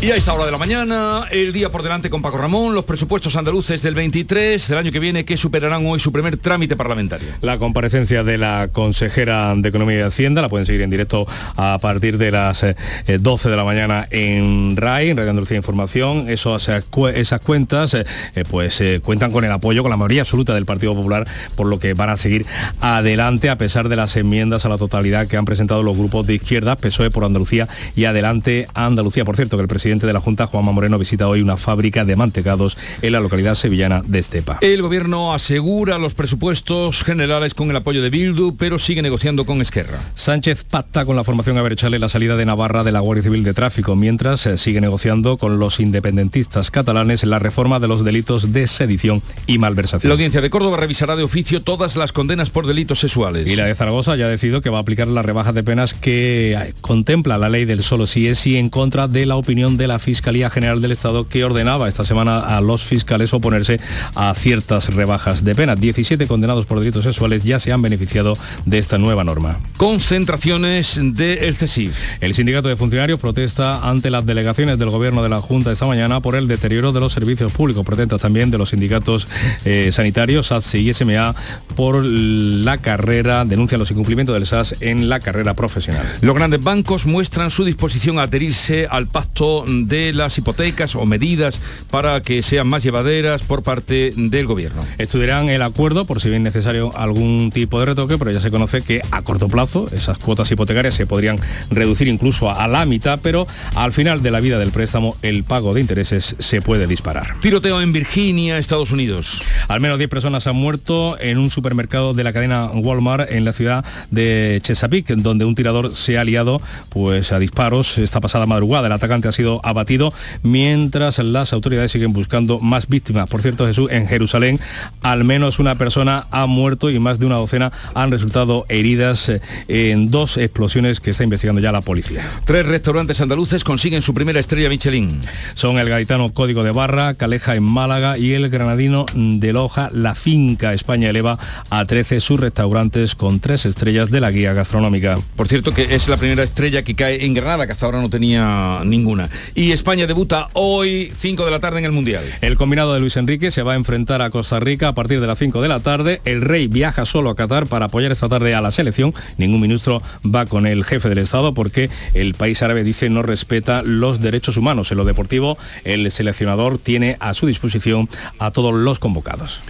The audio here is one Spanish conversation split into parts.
Y a esta hora de la mañana, el día por delante con Paco Ramón, los presupuestos andaluces del 23 del año que viene que superarán hoy su primer trámite parlamentario. La comparecencia de la consejera de Economía y Hacienda la pueden seguir en directo a partir de las 12 eh, de la mañana en RAI, en Radio Andalucía Información. Eso, esas cuentas eh, pues eh, cuentan con el apoyo, con la mayoría absoluta del Partido Popular, por lo que van a seguir adelante a pesar de las enmiendas a la totalidad que han presentado los grupos de izquierda, PSOE por Andalucía y Adelante Andalucía. Por cierto, que el presidente presidente de la Junta, Juanma Moreno, visita hoy una fábrica de mantecados en la localidad sevillana de Estepa. El gobierno asegura los presupuestos generales con el apoyo de Bildu, pero sigue negociando con Esquerra. Sánchez pacta con la formación Aberchale la salida de Navarra de la Guardia Civil de Tráfico, mientras eh, sigue negociando con los independentistas catalanes la reforma de los delitos de sedición y malversación. La audiencia de Córdoba revisará de oficio todas las condenas por delitos sexuales. Y la de Zaragoza ya ha decidido que va a aplicar las rebajas de penas que eh, contempla la ley del solo si es sí en contra de la opinión de la Fiscalía General del Estado que ordenaba esta semana a los fiscales oponerse a ciertas rebajas de pena. 17 condenados por delitos sexuales ya se han beneficiado de esta nueva norma. Concentraciones del CESIF. El sindicato de funcionarios protesta ante las delegaciones del gobierno de la Junta esta mañana por el deterioro de los servicios públicos. Protesta también de los sindicatos eh, sanitarios, SATSE y SMA, por la carrera, denuncia los incumplimientos del SAS en la carrera profesional. Los grandes bancos muestran su disposición a adherirse al pacto de las hipotecas o medidas para que sean más llevaderas por parte del gobierno. Estudiarán el acuerdo por si bien necesario algún tipo de retoque, pero ya se conoce que a corto plazo esas cuotas hipotecarias se podrían reducir incluso a la mitad, pero al final de la vida del préstamo el pago de intereses se puede disparar. Tiroteo en Virginia, Estados Unidos. Al menos 10 personas han muerto en un supermercado de la cadena Walmart en la ciudad de Chesapeake, donde un tirador se ha liado pues a disparos esta pasada madrugada. El atacante ha sido abatido mientras las autoridades siguen buscando más víctimas. Por cierto, Jesús, en Jerusalén al menos una persona ha muerto y más de una docena han resultado heridas eh, en dos explosiones que está investigando ya la policía. Tres restaurantes andaluces consiguen su primera estrella Michelin. Son el gaitano Código de Barra, Caleja en Málaga y el granadino de Loja, La Finca. España eleva a 13 sus restaurantes con tres estrellas de la guía gastronómica. Por cierto que es la primera estrella que cae en Granada, que hasta ahora no tenía ninguna. Y España debuta hoy 5 de la tarde en el Mundial. El combinado de Luis Enrique se va a enfrentar a Costa Rica a partir de las 5 de la tarde. El rey viaja solo a Qatar para apoyar esta tarde a la selección. Ningún ministro va con el jefe del Estado porque el país árabe dice no respeta los derechos humanos. En lo deportivo, el seleccionador tiene a su disposición a todos los convocados.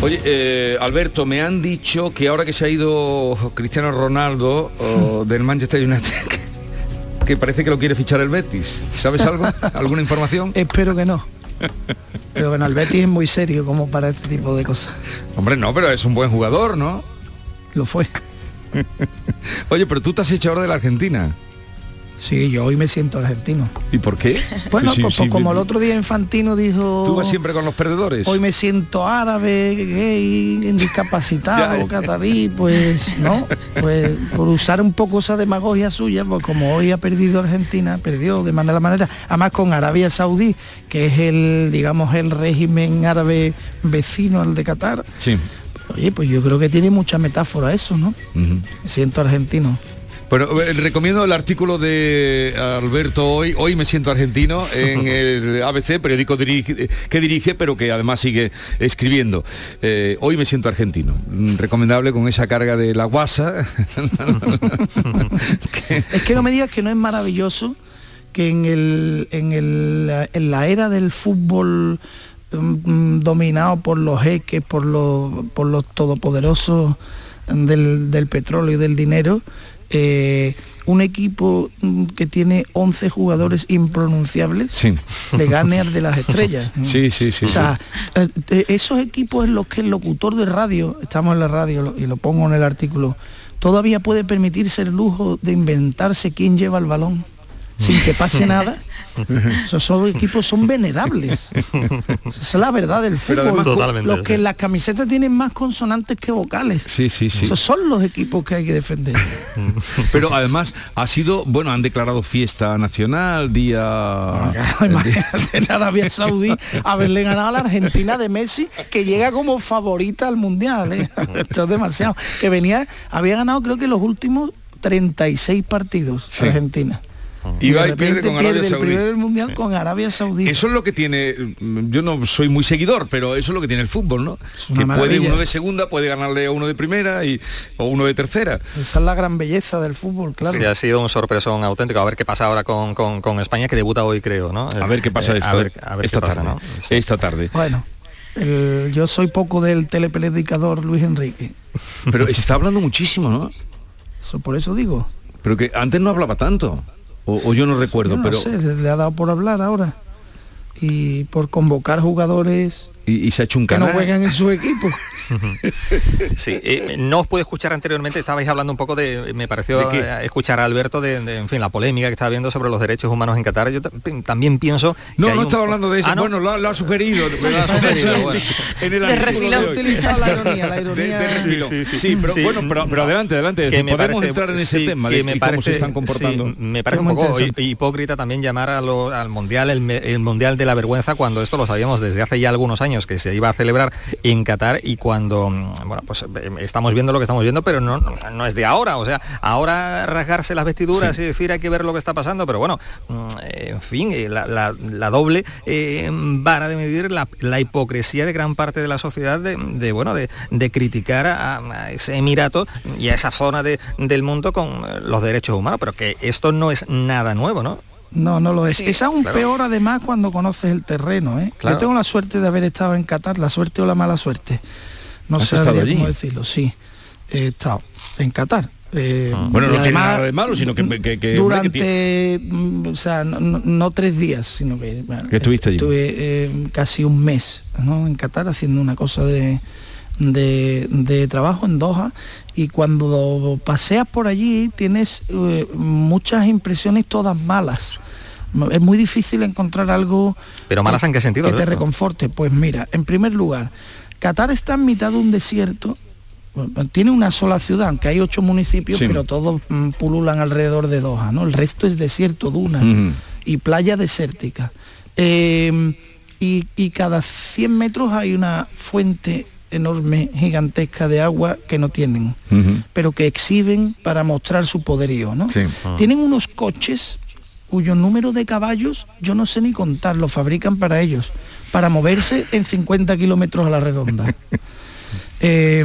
Oye, eh, Alberto, me han dicho que ahora que se ha ido Cristiano Ronaldo del Manchester United, que parece que lo quiere fichar el Betis. ¿Sabes algo? ¿Alguna información? Espero que no. Pero bueno, el Betis es muy serio como para este tipo de cosas. Hombre, no, pero es un buen jugador, ¿no? Lo fue. Oye, pero tú te has hecho ahora de la Argentina. Sí, yo hoy me siento argentino. ¿Y por qué? Bueno, pues, pues como el otro día Infantino dijo... ¿Tú vas siempre con los perdedores? Hoy me siento árabe, gay, discapacitado, catarí, pues, ¿no? Pues por usar un poco esa demagogia suya, pues como hoy ha perdido Argentina, perdió de manera manera, además con Arabia Saudí, que es el, digamos, el régimen árabe vecino al de Qatar. Sí. Oye, pues yo creo que tiene mucha metáfora eso, ¿no? Me siento argentino. Bueno, eh, recomiendo el artículo de Alberto hoy, hoy me siento argentino, en el ABC, periódico que dirige, pero que además sigue escribiendo. Eh, hoy me siento argentino. Mm, recomendable con esa carga de la guasa. Es que no me digas que no es maravilloso que en, el, en, el, en la era del fútbol mm, dominado por los jeques, por los, por los todopoderosos del, del petróleo y del dinero, eh, un equipo mm, que tiene 11 jugadores impronunciables le gane al de las estrellas. Sí, sí, sí. O sea, eh, eh, esos equipos en los que el locutor de radio, estamos en la radio y lo pongo en el artículo, todavía puede permitirse el lujo de inventarse quién lleva el balón. sin que pase nada. Esos son equipos son venerables. Esa es la verdad del fútbol. además, Totalmente, los que en las camisetas tienen más consonantes que vocales. Sí, sí, sí. Esos son los equipos que hay que defender. Pero además ha sido, bueno, han declarado fiesta nacional, día... Imagínate en Arabia Saudí haberle ganado a la Argentina de Messi, que llega como favorita al Mundial. ¿eh? Esto es demasiado. Que venía, había ganado creo que los últimos 36 partidos Sí. Argentina. Y va y pierde con Arabia pierde el Saudí. del Mundial Sí. con Arabia Saudí. Eso es lo que tiene, yo no soy muy seguidor, pero eso es lo que tiene el fútbol, ¿no? Que puede uno de segunda, puede ganarle a uno de primera y, o uno de tercera. Esa es la gran belleza del fútbol, claro. Sí, ha sido un sorpresón auténtico. A ver qué pasa ahora con, con- con España, que debuta hoy, creo, ¿no? A ver qué pasa Eh, esta, a ver, a ver esta qué pasa, tarde. ¿no? Sí. Esta tarde. Bueno, el- yo soy poco del telepredicador Luis Enrique. Pero se está hablando muchísimo, ¿no? Eso, por eso digo. Pero que antes no hablaba tanto. O, o yo no recuerdo, Yo no pero... sé, le ha dado por hablar ahora. Y por convocar jugadores Y, y se ha hecho un que no canal. juegan en su equipo. Sí, eh, no os pude escuchar anteriormente, estabais hablando un poco de, me pareció eh, escuchar a Alberto de, de, en fin, la polémica que estaba viendo sobre los derechos humanos en Qatar. Yo ta- también pienso... No, no un- estaba hablando de eso. Ah, ¿no? Bueno, lo, ha- lo ha sugerido. Lo ha sugerido, bueno. En el Se refila la ironía, la ironía. De- de refilón. Sí, sí, Sí, sí. pero Sí. bueno, pero, pero adelante, adelante. que me podemos parece- entrar en ese sí, tema que de me y cómo parece- se están comportando. sí, me parece un muy poco hipócrita también llamar a lo- al mundial el, el mundial de la vergüenza cuando esto lo sabíamos desde hace ya algunos años que se iba a celebrar en Qatar y cuando mm, bueno pues eh, estamos viendo lo que estamos viendo pero no, no, es de ahora. O sea ahora rasgarse las vestiduras y decir hay que ver lo que está pasando pero bueno mm, en fin eh, la, la- la doble eh, vara de medir la, la hipocresía de gran parte de la sociedad de, de, bueno de, de criticar a, a ese emirato y a esa zona de- del mundo con eh, los derechos humanos. Pero que esto no es nada nuevo no No, no lo es. es aún claro. peor además cuando conoces el terreno. ¿eh? Claro. Yo tengo la suerte de haber estado en Qatar, la suerte o la mala suerte. No ¿Has sé cómo decirlo, sí. He estado en Qatar. Eh, Ah. Bueno, no tiene nada de malo, sino que- que- que- durante, mm, o sea, no, no- no tres días, sino que, bueno, estuviste allí. Estuve eh, casi un mes ¿no? en Qatar haciendo una cosa de, de, de trabajo en Doha y cuando paseas por allí tienes eh, muchas impresiones todas malas. Es muy difícil encontrar algo Pero malas en qué sentido, que te reconforte. Pues mira, en primer lugar, Qatar está en mitad de un desierto. Tiene una sola ciudad, aunque hay ocho municipios, Sí. pero todos mm, pululan alrededor de Doha, ¿no? El resto es desierto, duna y playa desértica. Eh, y, y cada 100 metros hay una fuente enorme, gigantesca de agua que no tienen, pero que exhiben para mostrar su poderío, ¿no? Sí. Tienen unos coches cuyo número de caballos yo no sé ni contar, lo fabrican para ellos, para moverse en 50 kilómetros a la redonda. Eh,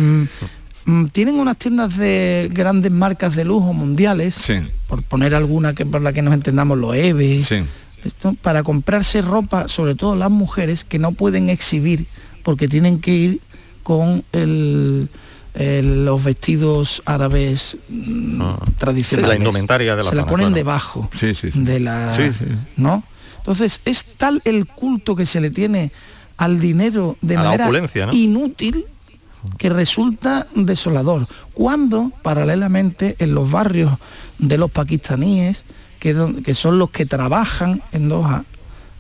mm, tienen unas tiendas de grandes marcas de lujo mundiales, Sí. por poner alguna que por la que nos entendamos, los EVE, Sí. esto, para comprarse ropa, sobre todo las mujeres, que no pueden exhibir porque tienen que ir con el- el- los vestidos árabes mm, Ah. tradicionales. La indumentaria de la Se la ponen claro. debajo Sí, sí, sí. de la... Sí, sí. ¿No? Entonces, es tal el culto que se le tiene al dinero de A la manera inútil que resulta desolador. Cuando, paralelamente, en los barrios de los pakistaníes, que, que son los que trabajan en Doha,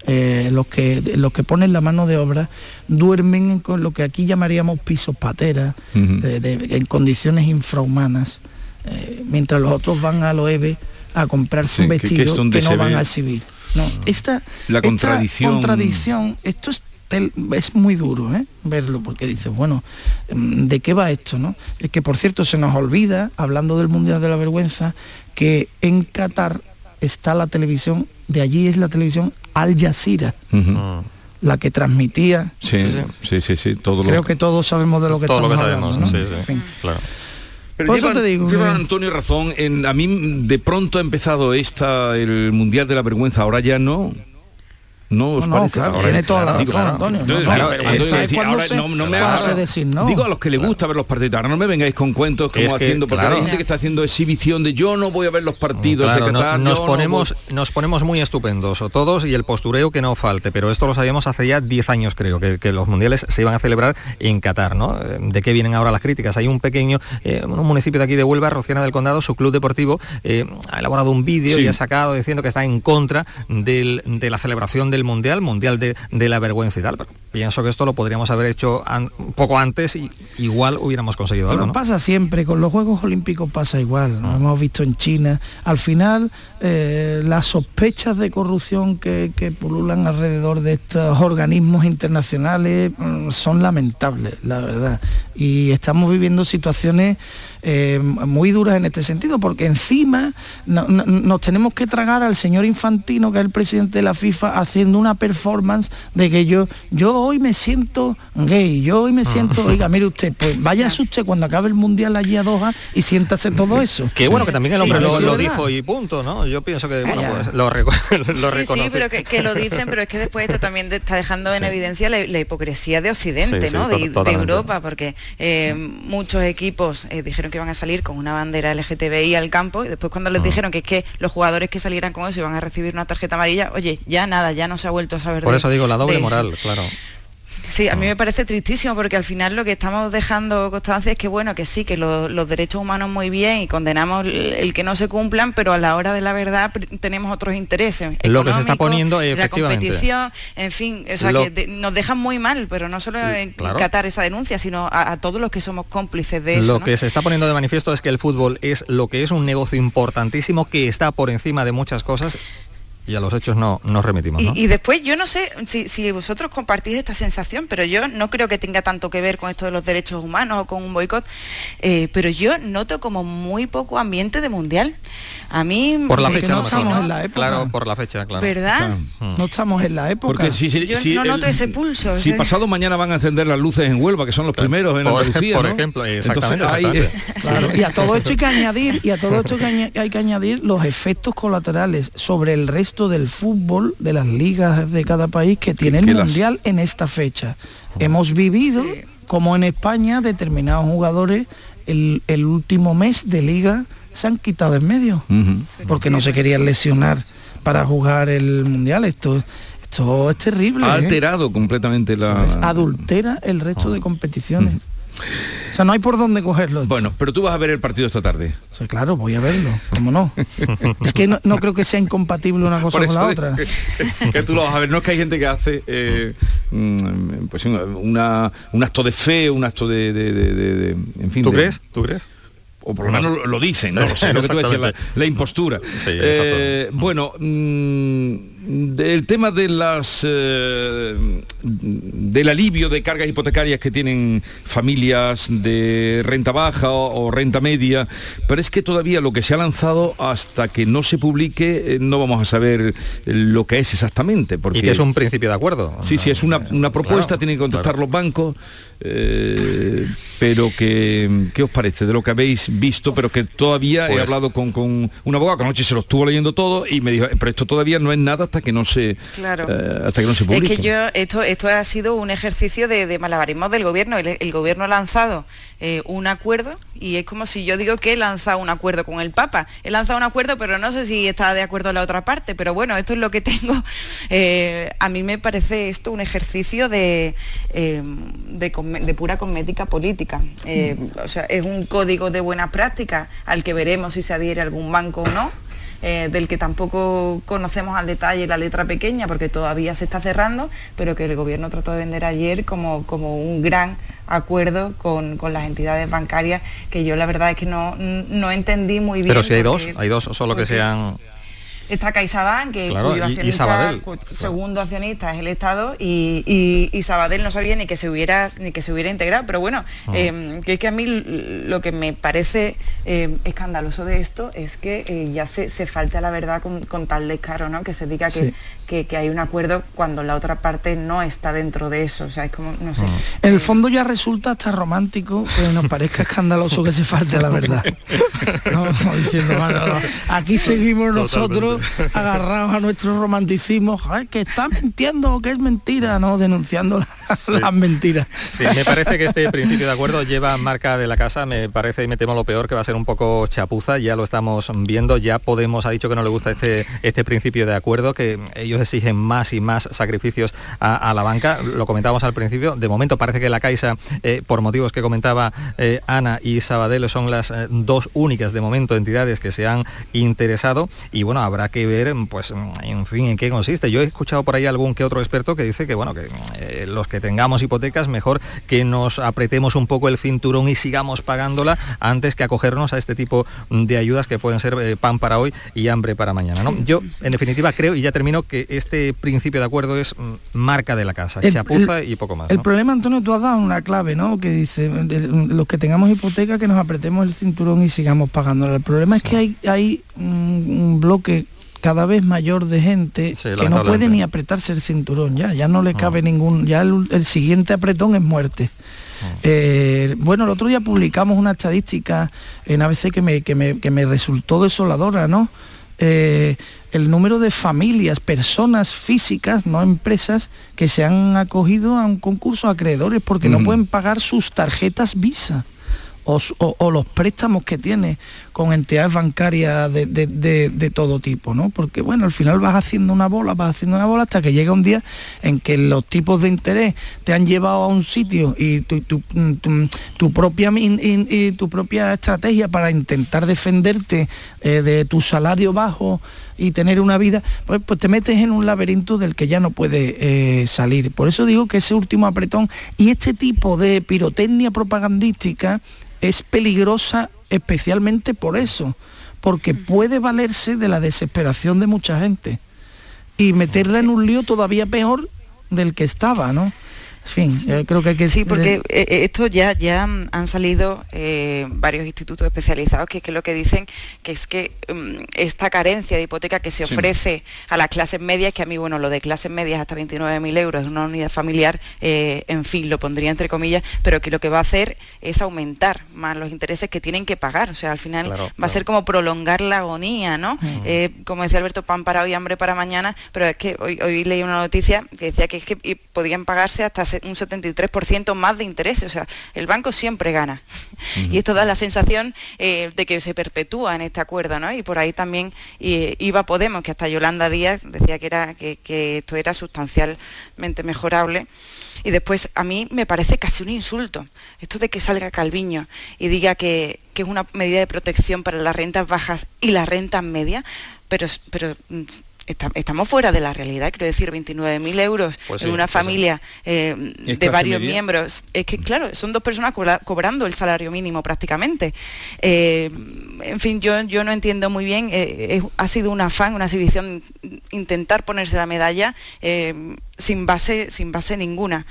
eh, los, que, los que ponen la mano de obra, duermen en con lo que aquí llamaríamos pisos pateras, Ujú. de- de- en condiciones infrahumanas, eh, mientras los otros van a lo EVE a comprarse Sí, un que- que es vestido que, no van ve- a exhibir. No, esta, La esta contradicción. contradicción, esto es, es muy duro ¿eh? verlo, porque dices, bueno, mm, ¿de qué va esto? No? Es que, por cierto, se nos olvida, hablando del Mundial de la Vergüenza, que en Qatar está la televisión, de allí es la televisión Al Jazeera, Ujú. Mm. la que transmitía. Sí, sí, sí, sí, sí, todo lo- Creo que todos sabemos de lo que todo lo que estamos sabemos hablando, ¿no? sí, sí, En fin. claro Pero Por eso lleva, te digo lleva que- Antonio razón. En, a mí de pronto ha empezado esta, el Mundial de la Vergüenza, ahora ya no. ¿No os parece? claro, Ahora- tiene toda la digo, razón, Antonio. No, claro, no, no, no me hagas- decir no. Digo a los que les gusta ver los partidos, ahora no me vengáis con cuentos como Es que, haciendo, porque claro. hay gente que está haciendo exhibición de yo no voy a ver los partidos Claro, de no- Qatar, nos, no ponemos, nos ponemos muy estupendos o todos y el postureo que no falte, pero esto lo sabíamos hace ya 10 años creo, que, que los mundiales se iban a celebrar en Qatar, ¿no? Eh, ¿De qué vienen ahora las críticas? Hay un pequeño, eh, un municipio de aquí de Huelva, Rociana del Condado, su club deportivo eh, ha elaborado un vídeo Sí. y ha sacado diciendo que está en contra del- de la celebración del mundial, mundial de, de la vergüenza y tal. Pero pienso que esto lo podríamos haber hecho an- poco antes y igual hubiéramos conseguido algo. Bueno, ¿no? pasa siempre, con los Juegos Olímpicos pasa igual, lo hemos visto en China. Al final, eh, las sospechas de corrupción que, que pululan alrededor de estos organismos internacionales mm, son lamentables, la verdad. Y estamos viviendo situaciones eh, muy duras en este sentido, porque encima no- no- nos tenemos que tragar al señor Infantino, que es el presidente de la FIFA, haciendo una performance de que yo, yo hoy me siento gay, yo hoy me siento, oiga, mire usted, pues váyase usted cuando acabe el mundial allí a Doha y siéntase todo eso. Que bueno, que también el hombre Sí, lo, dijo y punto, ¿no? Yo pienso que bueno, ya. pues, lo, reco- lo Sí, reconoce. sí, pero que, que lo dicen, pero es que después esto también está dejando en Sí. evidencia la, la hipocresía de Occidente, ¿no? De. Europa, porque eh, muchos equipos eh, dijeron que iban a salir con una bandera LGTBI al campo y después cuando les dijeron que es que los jugadores que salieran con eso iban a recibir una tarjeta amarilla, oye, ya nada, ya no se ha vuelto a saber Por de- eso digo la doble eso. moral, claro. Sí, a mí me parece tristísimo porque al final lo que estamos dejando constancia es que bueno, que sí, que lo- los derechos humanos muy bien y condenamos el, el que no se cumplan, pero a la hora de la verdad tenemos otros intereses. Lo que se está poniendo, de la efectivamente. competición, en fin, o sea, Lo- que de- nos dejan muy mal, pero no solo en claro. Qatar esa denuncia, sino a, a todos los que somos cómplices de eso. Lo ¿no? que se está poniendo de manifiesto es que el fútbol es lo que es un negocio importantísimo que está por encima de muchas cosas y a los hechos no nos remitimos. ¿no? Y, y después yo no sé si, si vosotros compartís esta sensación, pero yo no creo que tenga tanto que ver con esto de los derechos humanos o con un boicot, eh, pero yo noto como muy poco ambiente de mundial. A mí por la me- fecha, no estamos ¿no? en la época. Claro, por la fecha, claro. ¿verdad? No estamos en la época. Porque si, si- Yo si no el- noto ese pulso, Si ¿sí? pasado mañana van a encender las luces en Huelva, que son los primeros en Por- Andalucía, por ¿no? ejemplo, exactamente, Entonces, ahí, exactamente. Claro, y a todo esto hay que añadir, y a todo esto hay que añadir los efectos colaterales sobre el resto del fútbol de las ligas de cada país que tiene el las- mundial en esta fecha. Hemos vivido como en España determinados jugadores el, el último mes de liga se han quitado en medio porque no se querían lesionar para jugar el mundial. Esto, esto es terrible. ha ¿eh? alterado completamente la... Es adultera el resto de competiciones. O sea, no hay por dónde cogerlo. esto. Bueno, pero tú vas a ver el partido esta tarde. O sea, claro, voy a verlo, ¿cómo no? es que no, no creo que sea incompatible una cosa con la otra. Que, que tú lo vas a ver. No es que hay gente que hace eh, mm, pues una, un acto de fe, un acto de, de- de- de- de- en fin. ¿Tú de- crees? ¿Tú crees? o por lo menos lo, dicen, no lo sé, lo que tú decías, la, la impostura. Sí, Eh, bueno, mm, el tema de las eh, del alivio de cargas hipotecarias que tienen familias de renta baja o, o renta media, pero es que todavía lo que se ha lanzado hasta que no se publique eh, no vamos a saber lo que es exactamente, porque Y que es un principio de acuerdo. Sí, sí, es una, una propuesta, Claro, tienen que contestar claro. los bancos, eh, pero que, ¿qué os parece de lo que habéis visto? Pero que todavía he Pues- hablado con, con un abogado que anoche se lo estuvo leyendo todo y me dijo, "Eh, pero esto todavía no es nada hasta que no se, Claro. eh, hasta que no se Es publique. que yo, esto, esto ha sido un ejercicio de, de malabarismo del gobierno. El, el gobierno ha lanzado eh, un acuerdo y es como si yo digo que he lanzado un acuerdo con el Papa. He lanzado un acuerdo, pero no sé si está de acuerdo la otra parte. Pero bueno, esto es lo que tengo. Eh, a mí me parece esto un ejercicio de, de, pura cosmética política. O sea, es un código de buenas prácticas al que veremos si se adhiere algún banco o no eh, del que tampoco conocemos al detalle la letra pequeña porque todavía se está cerrando, pero que el gobierno trató de vender ayer como, como un gran acuerdo con, con las entidades bancarias que yo la verdad es que no, no entendí muy bien. Pero si hay dos, hay dos solo que sean... Está CaixaBank, que Claro, cuyo y- y accionista, cu- claro. segundo accionista es el Estado y, y- y Sabadell no sabía ni que se hubiera ni que se hubiera integrado. Pero bueno, Ah. eh, que es que a mí lo que me parece eh, escandaloso de esto es que eh, ya se, se falte a la verdad con, con tal descaro, ¿no? Que se diga Sí. que- que hay un acuerdo cuando la otra parte no está dentro de eso. O sea, es como, no sé. Ah. En el fondo ya resulta hasta romántico que nos parezca escandaloso que se falte la verdad. No, diciendo, "Bueno, no, aquí seguimos nosotros agarrados a nuestro romanticismo, "Ay, que está mintiendo o que es mentira, ¿no? Denunciando las, las mentiras. Sí, me parece que este principio de acuerdo lleva marca de la casa, me parece y me temo lo peor que va a ser un poco chapuza, ya lo estamos viendo, ya Podemos ha dicho que no le gusta este, este principio de acuerdo, que ellos exigen más y más sacrificios a, a la banca, lo comentábamos al principio, de momento parece que la Caixa, eh, por motivos que comentaba eh, Ana y Sabadell, son las eh, dos únicas de momento entidades que se han interesado y bueno, habrá que ver, pues, en fin, en qué consiste. Yo he escuchado por ahí algún que otro experto que dice que, bueno, que los que tengamos hipotecas, mejor que nos apretemos un poco el cinturón y sigamos pagándola antes que acogernos a este tipo de ayudas que pueden ser pan para hoy y hambre para mañana. ¿no? Yo, en definitiva, creo, y ya termino, que este principio de acuerdo es mm, marca de la casa, El- chapuza y poco más. El ¿no? problema, Antonio, tú has dado una clave, ¿no? Que dice, los que tengamos hipoteca, que nos apretemos el cinturón y sigamos pagándola. El problema es que hay, hay un, bloque cada vez mayor de gente Sí, que no puede ni apretarse el cinturón ya, ya no le Ah. cabe ningún, ya el, el siguiente apretón es muerte. Ah. Eh, bueno, el otro día publicamos una estadística en ABC que me, que me, que me resultó desoladora, ¿no? Eh, el número de familias, personas físicas, no empresas, que se han acogido a un concurso acreedores porque no pueden pagar sus tarjetas Visa o- o los préstamos que tiene con entidades bancarias de, de- de- todo tipo, ¿no? Porque bueno, al final vas haciendo una bola, vas haciendo una bola hasta que llega un día en que los tipos de interés te han llevado a un sitio y tu, tu- tu- propia in- tu propia estrategia para intentar defenderte eh, de tu salario bajo y tener una vida, pues, pues te metes en un laberinto del que ya no puedes eh, salir. Por eso digo que ese último apretón y este tipo de pirotecnia propagandística es peligrosa especialmente por eso, porque puede valerse de la desesperación de mucha gente y meterla en un lío todavía peor del que estaba, ¿no? Fin, yo creo que hay que... Sí, porque eh, eh, esto ya, ya mm, han salido eh, varios institutos especializados que, que lo que dicen que es que mm, esta carencia de hipoteca que se Sí. ofrece a las clases medias, que a mí, bueno, lo de clases medias hasta 29.000 euros en una unidad familiar, eh, en fin, lo pondría entre comillas, pero que lo que va a hacer es aumentar más los intereses que tienen que pagar. O sea, al final Claro, va a ser como prolongar la agonía, ¿no? Eh, como decía Alberto, pan para hoy, hambre para mañana, pero es que hoy, hoy leí una noticia que decía que, es que podían pagarse hasta se- un 73% más de intereses, o sea, el banco siempre gana. Y esto da la sensación eh, de que se perpetúa en este acuerdo, ¿no? Y por ahí también eh, iba Podemos, que hasta Yolanda Díaz decía que, era, que, que esto era sustancialmente mejorable. Y después a mí me parece casi un insulto esto de que salga Calviño y diga que, que es una medida de protección para las rentas bajas y las rentas medias, pero, pero mm, esta- estamos fuera de la realidad, quiero decir, 29.000 euros Pues en sí, una pues sí. familia eh, ¿Es de varios media? miembros. Es que, claro, son dos personas cobra- cobrando el salario mínimo prácticamente. Eh, en fin, yo, yo no entiendo muy bien, eh, ha sido un afán, una exhibición intentar ponerse la medalla sin base, sin base ninguna.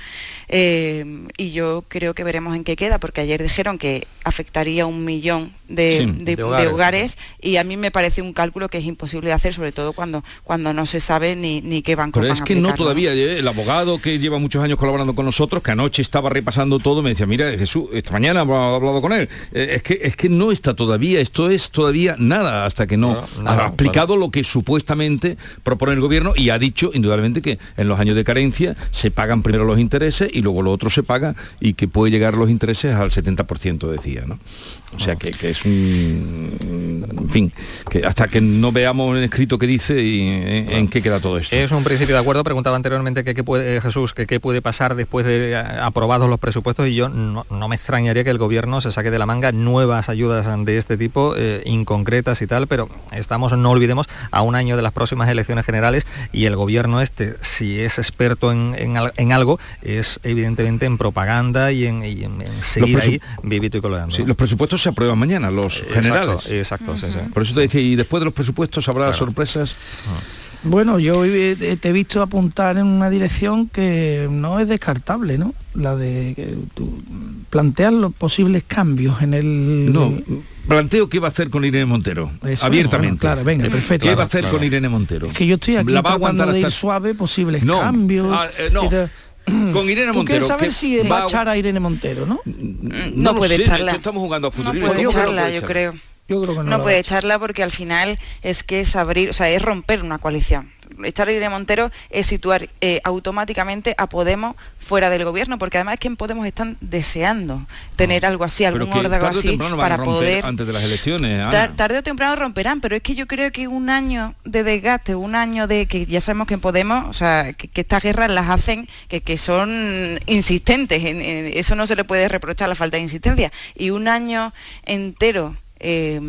Eh, y yo creo que veremos en qué queda, porque ayer dijeron que afectaría un millón de, Sí, de- de de hogares, hogares, y a mí me parece un cálculo que es imposible de hacer, sobre todo cuando, cuando no se sabe ni, ni qué banco Pero van es a que no todavía, eh, el abogado que lleva muchos años colaborando con nosotros, que anoche estaba repasando todo, me decía, mira, Jesús, esta mañana hemos hablado con él, eh, es, que, es que no está todavía, esto es todavía nada, hasta que no Claro, nada, ha explicado lo que supuestamente propone el gobierno y ha dicho indudablemente que en los años de carencia se pagan primero los intereses y luego lo otro se paga y que puede llegar los intereses al 70%, decía, ¿no? O sea que, que es un... En fin, que hasta que no veamos en escrito qué dice y en, en qué queda todo esto. Es un principio de acuerdo. Preguntaba anteriormente que qué puede, eh, Jesús, que qué puede pasar después de eh, aprobados los presupuestos y yo no, no me extrañaría que el gobierno se saque de la manga nuevas ayudas de este tipo, eh, inconcretas y tal, pero estamos, no olvidemos, a un año de las próximas elecciones generales y el gobierno este, si es experto en, en al- en algo, es evidentemente en propaganda y en, y seguir ahí vivito y coleando. Sí, los presupuestos se aprueban mañana, los Exacto, generales. Exacto, sí, sí. Por eso te decía, y después de los presupuestos habrá Claro. sorpresas. Bueno, yo he- te he visto apuntar en una dirección que no es descartable, ¿no? La de planteas los posibles cambios en el... No, planteo qué va a hacer con Irene Montero, Eso, abiertamente. bueno, claro, venga, perfecto. ¿Qué va a hacer claro. con Irene Montero? Es que yo estoy aquí La va a tratando aguantar de ir hasta- suave, posibles No, cambios. ah, eh, no. Con Irene Tú Montero. quieres saber ¿qué si va a echar a Irene Montero, ¿no? No, lo puede sé, echarla. Estamos jugando a No futurismo. puede ¿Cómo que no echarla, puede yo echar? creo. Yo creo que no, no puede echarla porque al final es que es abrir, o sea, es romper una coalición. Echar a Irene Montero es situar eh, automáticamente a Podemos fuera del gobierno, porque además es que en Podemos están deseando tener algo así, algún que órgano tarde o así para poder antes de las elecciones. Ana. Tarde o temprano romperán, pero es que yo creo que un año de desgaste, un año de que ya sabemos que en Podemos, o sea, que, que estas guerras las hacen, que, que son insistentes, en- en- eso no se le puede reprochar la falta de insistencia, y un año entero eh,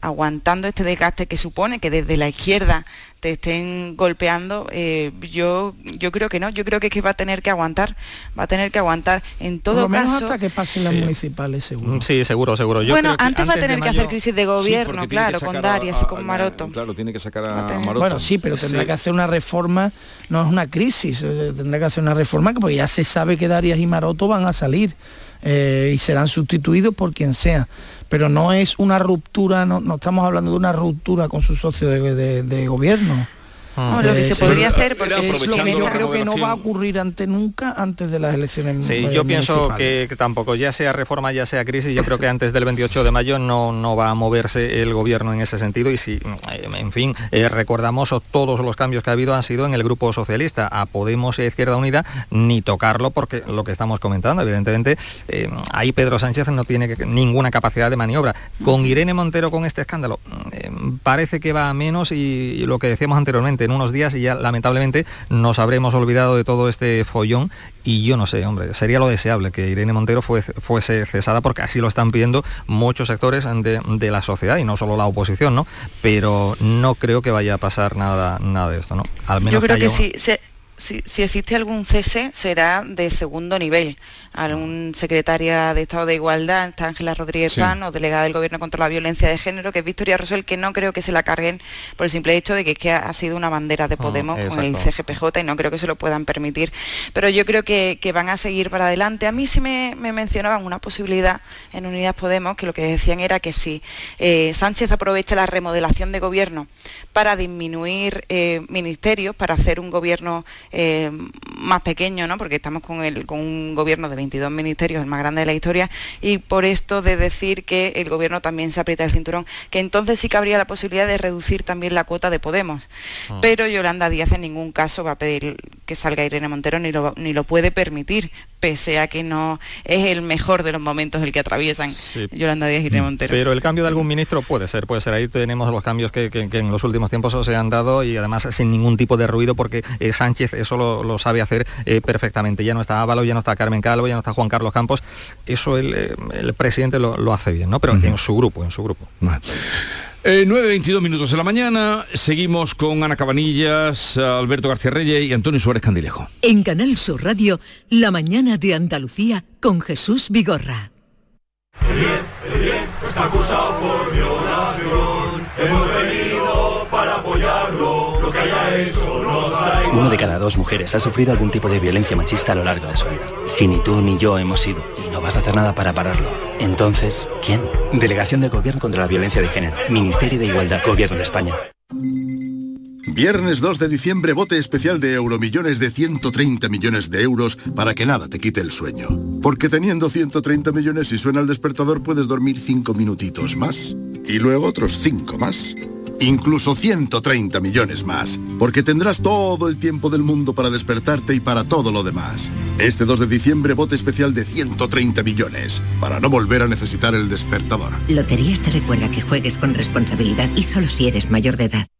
aguantando este desgaste que supone que desde la izquierda te estén golpeando, eh, yo, yo creo que no, yo creo que, es que va a tener que aguantar, va a tener que aguantar en Por todo lo menos caso. hasta que pasen las municipales, seguro. Sí, seguro, seguro. Yo bueno, creo que antes va a tener que hacer crisis de Sí, gobierno, claro, con Darias y con a- Maroto. Claro, tiene que sacar a Maroto. Bueno, sí, pero tendrá Sí. que hacer una reforma, no es una crisis, eh, tendrá que hacer una reforma porque ya se sabe que Darias y Maroto van a salir eh, y serán sustituidos por quien sea. Pero no es una ruptura, no, estamos hablando de una ruptura con su socio de gobierno. No, lo que Eh, se podría pero- hacer, porque Es lo que yo creo que no va a ocurrir ante nunca antes de las elecciones Sí, yo pienso que, que tampoco, ya sea reforma, ya sea crisis, yo creo que antes del 28 de mayo no, no va a moverse el gobierno en ese sentido y si, eh, en fin, eh, recordamos todos los cambios que ha habido han sido en el grupo socialista, a Podemos y a Izquierda Unida, ni tocarlo porque lo que estamos comentando, evidentemente, eh, ahí Pedro Sánchez no tiene que- ninguna capacidad de maniobra. Con Irene Montero, con este escándalo, eh, parece que va a menos y, y lo que decíamos anteriormente, en unos días y ya lamentablemente nos habremos olvidado de todo este follón y yo no sé, hombre, sería lo deseable que Irene Montero fuese, fuese cesada porque así lo están pidiendo muchos sectores de, de la sociedad y no solo la oposición, ¿no? Pero no creo que vaya a pasar nada, nada de esto, ¿no? Al menos Yo creo que haya- si, si, si- si existe algún cese será de segundo nivel. Algún secretaria de Estado de Igualdad, está Ángela Rodríguez Sí. Pan, o delegada del Gobierno contra la Violencia de Género, que es Victoria Rosell, que no creo que se la carguen por el simple hecho de que, es que ha sido una bandera de Ah, Podemos con el. CGPJ y no creo que se lo puedan permitir. Pero yo creo que, que van a seguir para adelante. A mí sí me, me mencionaban una posibilidad en Unidas Podemos, que lo que decían era que si eh, Sánchez aprovecha la remodelación de gobierno para disminuir eh, ministerios, para hacer un gobierno eh, más pequeño, ¿no? porque estamos con, el, con un gobierno de 22 ministerios, el más grande de la historia, y por esto de decir que el gobierno también se aprieta el cinturón, que entonces sí que habría la posibilidad de reducir también la cuota de Podemos. Pero Yolanda Díaz en ningún caso va a pedir que salga Irene Montero ni lo, ni lo puede permitir, pese a que no es el mejor de los momentos el que atraviesan Sí. Yolanda Díaz y Irene Montero. Pero el cambio de algún ministro puede ser, puede ser. Ahí tenemos los cambios que, que- que en los últimos tiempos se han dado y además sin ningún tipo de ruido porque eh, Sánchez eso lo, lo sabe hacer eh, perfectamente. Ya no está Ávalo, ya no está Carmen Calvo, ya no está Juan Carlos Campos. Eso el, eh, el presidente lo, lo hace bien, ¿no? Pero en su grupo, en su grupo. Vale. Eh, 9.22 minutos de la mañana, seguimos con Ana Cabanillas, Alberto García Reyes y Antonio Suárez Candilejo. En Canal Sur Radio, La mañana de Andalucía con Jesús Vigorra. Uno de cada dos mujeres ha sufrido algún tipo de violencia machista a lo largo de su vida. Si ni tú ni yo hemos ido y no vas a hacer nada para pararlo, entonces, ¿quién? Delegación del Gobierno contra la Violencia de Género. Ministerio de Igualdad. Gobierno de España. Viernes 2 de diciembre, bote especial de Euromillones de 130 millones de euros para que nada te quite el sueño. Porque teniendo 130 millones y suena el despertador puedes dormir 5 minutitos más. Y luego otros 5 más. Incluso 130 millones más. Porque tendrás todo el tiempo del mundo para despertarte y para todo lo demás. Este 2 de diciembre, bote especial de 130 millones. Para no volver a necesitar el despertador. Loterías te recuerda que juegues con responsabilidad y solo si eres mayor de edad.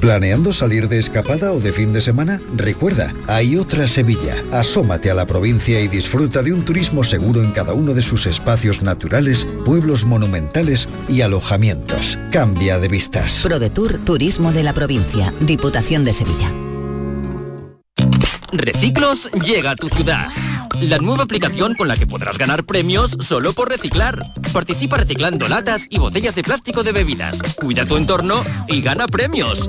¿Planeando salir de escapada o de fin de semana? Recuerda, hay otra Sevilla. Asómate a la provincia y disfruta de un turismo seguro en cada uno de sus espacios naturales, pueblos monumentales y alojamientos. Cambia de vistas. ProDetour Turismo de la Provincia, Diputación de Sevilla. Reciclos llega a tu ciudad. La nueva aplicación con la que podrás ganar premios solo por reciclar. Participa reciclando latas y botellas de plástico de bebidas. Cuida tu entorno y gana premios.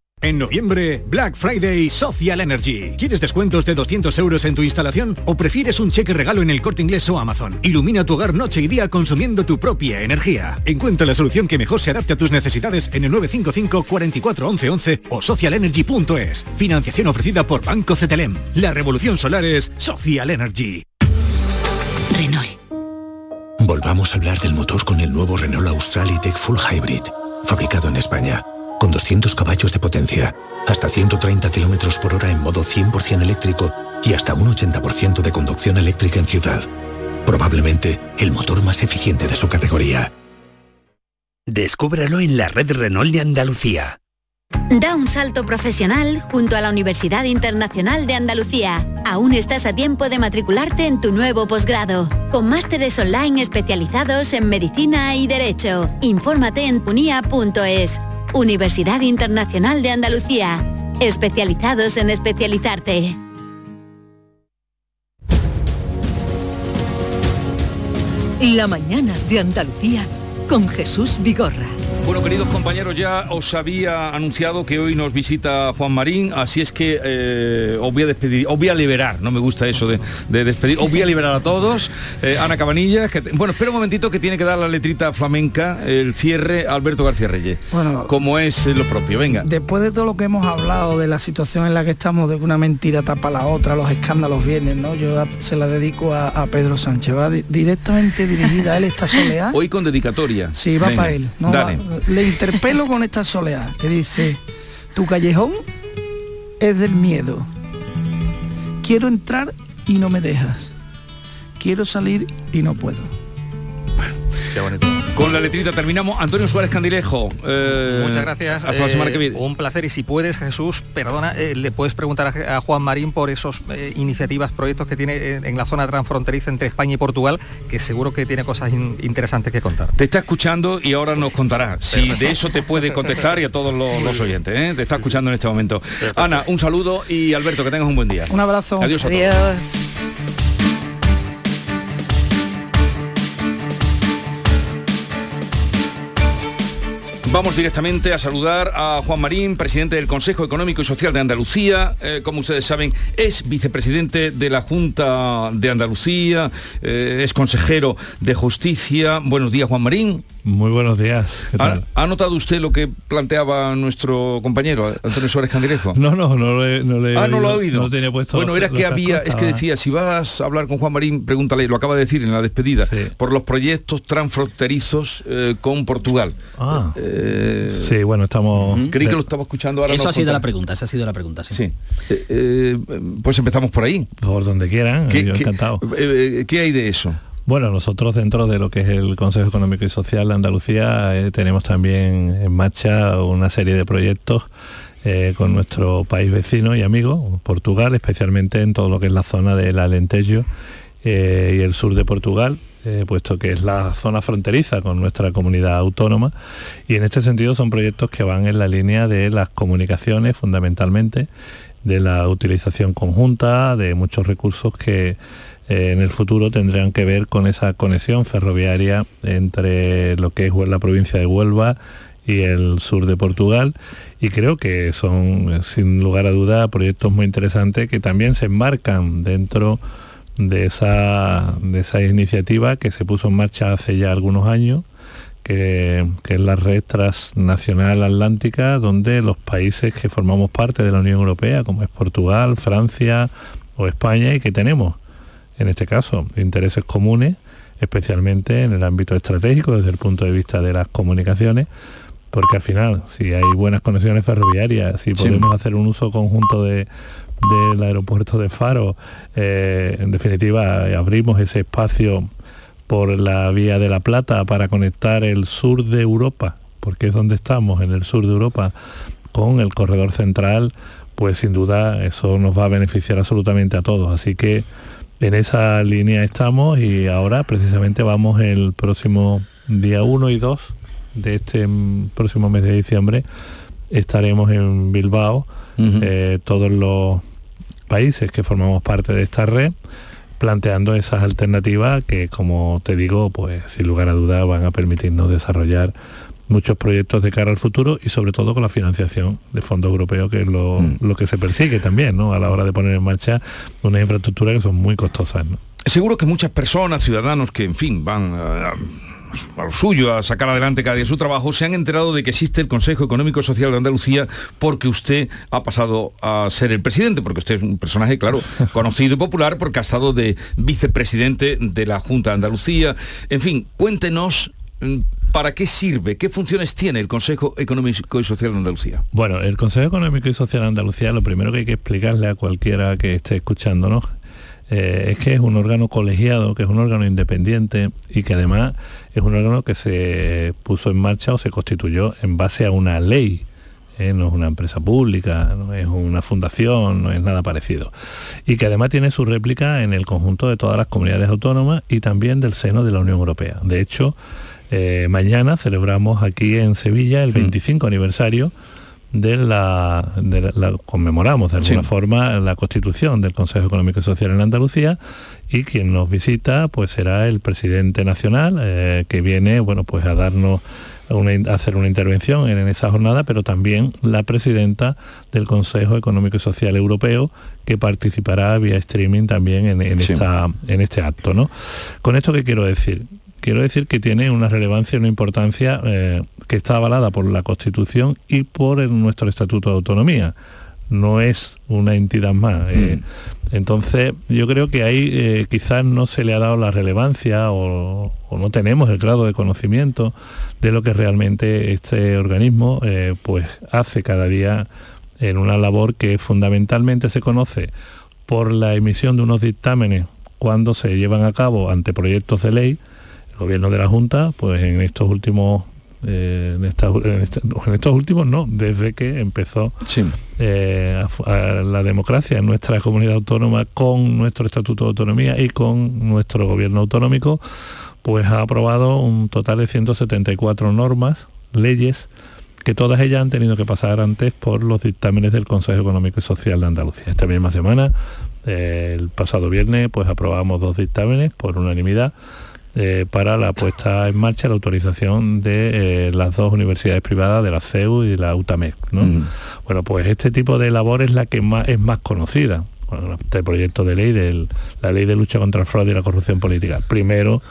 En noviembre, Black Friday Social Energy. ¿Quieres descuentos de 200 euros en tu instalación o prefieres un cheque regalo en el corte inglés o Amazon? Ilumina tu hogar noche y día consumiendo tu propia energía. Encuentra la solución que mejor se adapte a tus necesidades en el 955 44 11 11 o socialenergy.es. Financiación ofrecida por Banco CTLM. La revolución solar es Social Energy. Renault. Volvamos a hablar del motor con el nuevo Renault Austral E-Tech Full Hybrid, fabricado en España con 200 caballos de potencia, hasta 130 kilómetros por hora en modo 100% eléctrico y hasta un 80% de conducción eléctrica en ciudad. Probablemente el motor más eficiente de su categoría. Descúbralo en la red Renault de Andalucía. Da un salto profesional junto a la Universidad Internacional de Andalucía. Aún estás a tiempo de matricularte en tu nuevo posgrado, con másteres online especializados en medicina y derecho. Infórmate en punia.es. Universidad Internacional de Andalucía. Especializados en especializarte. La mañana de Andalucía con Jesús Vigorra. Bueno, queridos compañeros, ya os había anunciado que hoy nos visita Juan Marín, así es que eh, os voy a despedir, os voy a liberar, no me gusta eso de, de despedir, os voy a liberar a todos. Eh, Ana Cabanillas, que, bueno, espera un momentito que tiene que dar la letrita flamenca, el cierre Alberto García Reyes, Bueno, como es lo propio, venga. Después de todo lo que hemos hablado, de la situación en la que estamos, de que una mentira tapa la otra, los escándalos vienen, ¿no? Yo se la dedico a, a Pedro Sánchez, va di- directamente dirigida a él esta soleá. Hoy con dedicatoria. Sí, va Venga, para él. ¿no? dale. Va- le interpelo con esta soleá, que dice, tu callejón es del miedo. Quiero entrar y no me dejas. Quiero salir y no puedo. Qué bonito. Con la letrita terminamos. Antonio Suárez Candilejo. eh, Muchas gracias. Hasta la semana eh, que viene. Un placer y si puedes, Jesús, perdona, eh, le puedes preguntar a, a Juan Marín por esos eh, iniciativas, proyectos que tiene en la zona transfronteriza entre España y Portugal, que seguro que tiene cosas in- interesantes que contar. Te está escuchando y ahora nos contará. Si de eso te puede contestar y a todos los, los oyentes. ¿eh? Te está escuchando en este momento. Ana, un saludo y Alberto, que tengas un buen día. Un abrazo. Adiós a todos. Adiós. Vamos directamente a saludar a Juan Marín, presidente del Consejo Económico y Social de Andalucía. Eh, como ustedes saben, es vicepresidente de la Junta de Andalucía, eh, es consejero de Justicia. Buenos días, Juan Marín. Muy buenos días. ¿qué ¿Ha, tal? ha notado usted lo que planteaba nuestro compañero, Antonio Suárez Candilejo? No, no, no lo he, no le he Ah, no lo ha oído. No tenía puesto bueno, era que había, es que decía, si vas a hablar con Juan Marín, pregúntale, lo acaba de decir en la despedida, por los proyectos transfronterizos eh, con Portugal. Ah. Eh, Sí, bueno, estamos... Creí que lo estaba escuchando ahora. Eso ha sido la pregunta, esa ha sido la pregunta, sí. Sí. Eh, eh, pues empezamos por ahí. Por donde quieran, ¿Qué, yo qué- encantado. ¿qué hay de eso? Bueno, nosotros dentro de lo que es el Consejo Económico y Social de Andalucía eh, tenemos también en marcha una serie de proyectos eh, con nuestro país vecino y amigo, Portugal, especialmente en todo lo que es la zona del Alentejo eh, y el sur de Portugal, puesto que es la zona fronteriza con nuestra comunidad autónoma. Y en este sentido son proyectos que van en la línea de las comunicaciones fundamentalmente, de la utilización conjunta, de muchos recursos que en el futuro tendrán que ver con esa conexión ferroviaria entre lo que es la provincia de Huelva y el sur de Portugal. Y creo que son sin lugar a duda proyectos muy interesantes que también se enmarcan dentro de esa, de esa iniciativa que se puso en marcha hace ya algunos años que, que, es la red transnacional atlántica, donde los países que formamos parte de la Unión Europea, como es Portugal, Francia o España, y que tenemos en este caso, intereses comunes, especialmente en el ámbito estratégico desde el punto de vista de las comunicaciones, porque al final, si hay buenas conexiones ferroviarias, si podemos hacer un uso conjunto de, del aeropuerto de Faro, eh, en definitiva abrimos ese espacio por la vía de la Plata para conectar el sur de Europa, porque es donde estamos, en el sur de Europa, con el corredor central, pues sin duda eso nos va a beneficiar absolutamente a todos. Así que en esa línea estamos y ahora precisamente vamos el próximo día 1 y 2 de este próximo mes de diciembre. Estaremos en Bilbao, eh, todos los países que formamos parte de esta red, planteando esas alternativas que, como te digo, pues sin lugar a dudas van a permitirnos desarrollar muchos proyectos de cara al futuro y sobre todo con la financiación de fondos europeos, que es lo, mm. que se persigue también, ¿no? A la hora de poner en marcha unas infraestructuras que son muy costosas, Seguro que muchas personas, ciudadanos que, en fin, van a, lo suyo, a sacar adelante cada día su trabajo, se han enterado de que existe el Consejo Económico y Social de Andalucía porque usted ha pasado a ser el presidente, porque usted es un personaje, claro, conocido y popular porque ha estado de vicepresidente de la Junta de Andalucía. En fin, cuéntenos mm, ¿Para qué sirve? ¿Qué funciones tiene el Consejo Económico y Social de Andalucía? Bueno, el Consejo Económico y Social de Andalucía, lo primero que hay que explicarle a cualquiera que esté escuchándonos, eh, es que es un órgano colegiado, que es un órgano independiente y que además es un órgano que se puso en marcha o se constituyó en base a una ley. ¿eh? no es una empresa pública, no es una fundación, no es nada parecido. Y que además tiene su réplica en el conjunto de todas las comunidades autónomas y también del seno de la Unión Europea. De hecho, eh, mañana celebramos aquí en Sevilla el 25 aniversario de la, conmemoramos de alguna forma la constitución del Consejo Económico y Social en Andalucía y quien nos visita pues será el presidente nacional eh, que viene bueno pues a darnos a hacer una intervención en, esa jornada, pero también la presidenta del Consejo Económico y Social Europeo, que participará vía streaming también en, esta, en este acto. ¿no? Con esto qué quiero decir, quiero decir que tiene una relevancia y una importancia eh, que está avalada por la Constitución y por nuestro Estatuto de Autonomía. No es una entidad más. Eh, hmm. entonces, yo creo que ahí eh, quizás no se le ha dado la relevancia o, no tenemos el grado de conocimiento de lo que realmente este organismo pues hace cada día en una labor que fundamentalmente se conoce por la emisión de unos dictámenes cuando se llevan a cabo ante proyectos de ley, gobierno de la Junta, pues en estos últimos eh, en, estos últimos no, desde que empezó eh, la democracia en nuestra comunidad autónoma con nuestro Estatuto de Autonomía y con nuestro gobierno autonómico, pues ha aprobado un total de 174 normas, leyes, que todas ellas han tenido que pasar antes por los dictámenes del Consejo Económico y Social de Andalucía. Esta misma semana, eh, el pasado viernes, pues aprobamos dos dictámenes por unanimidad eh, para la puesta en marcha, la autorización de eh, las dos universidades privadas, de la CEU y la UTAMEC. Bueno, pues este tipo de labor es la que más, es más conocida. este proyecto de ley, de la ley de lucha contra el fraude y la corrupción política. Primero,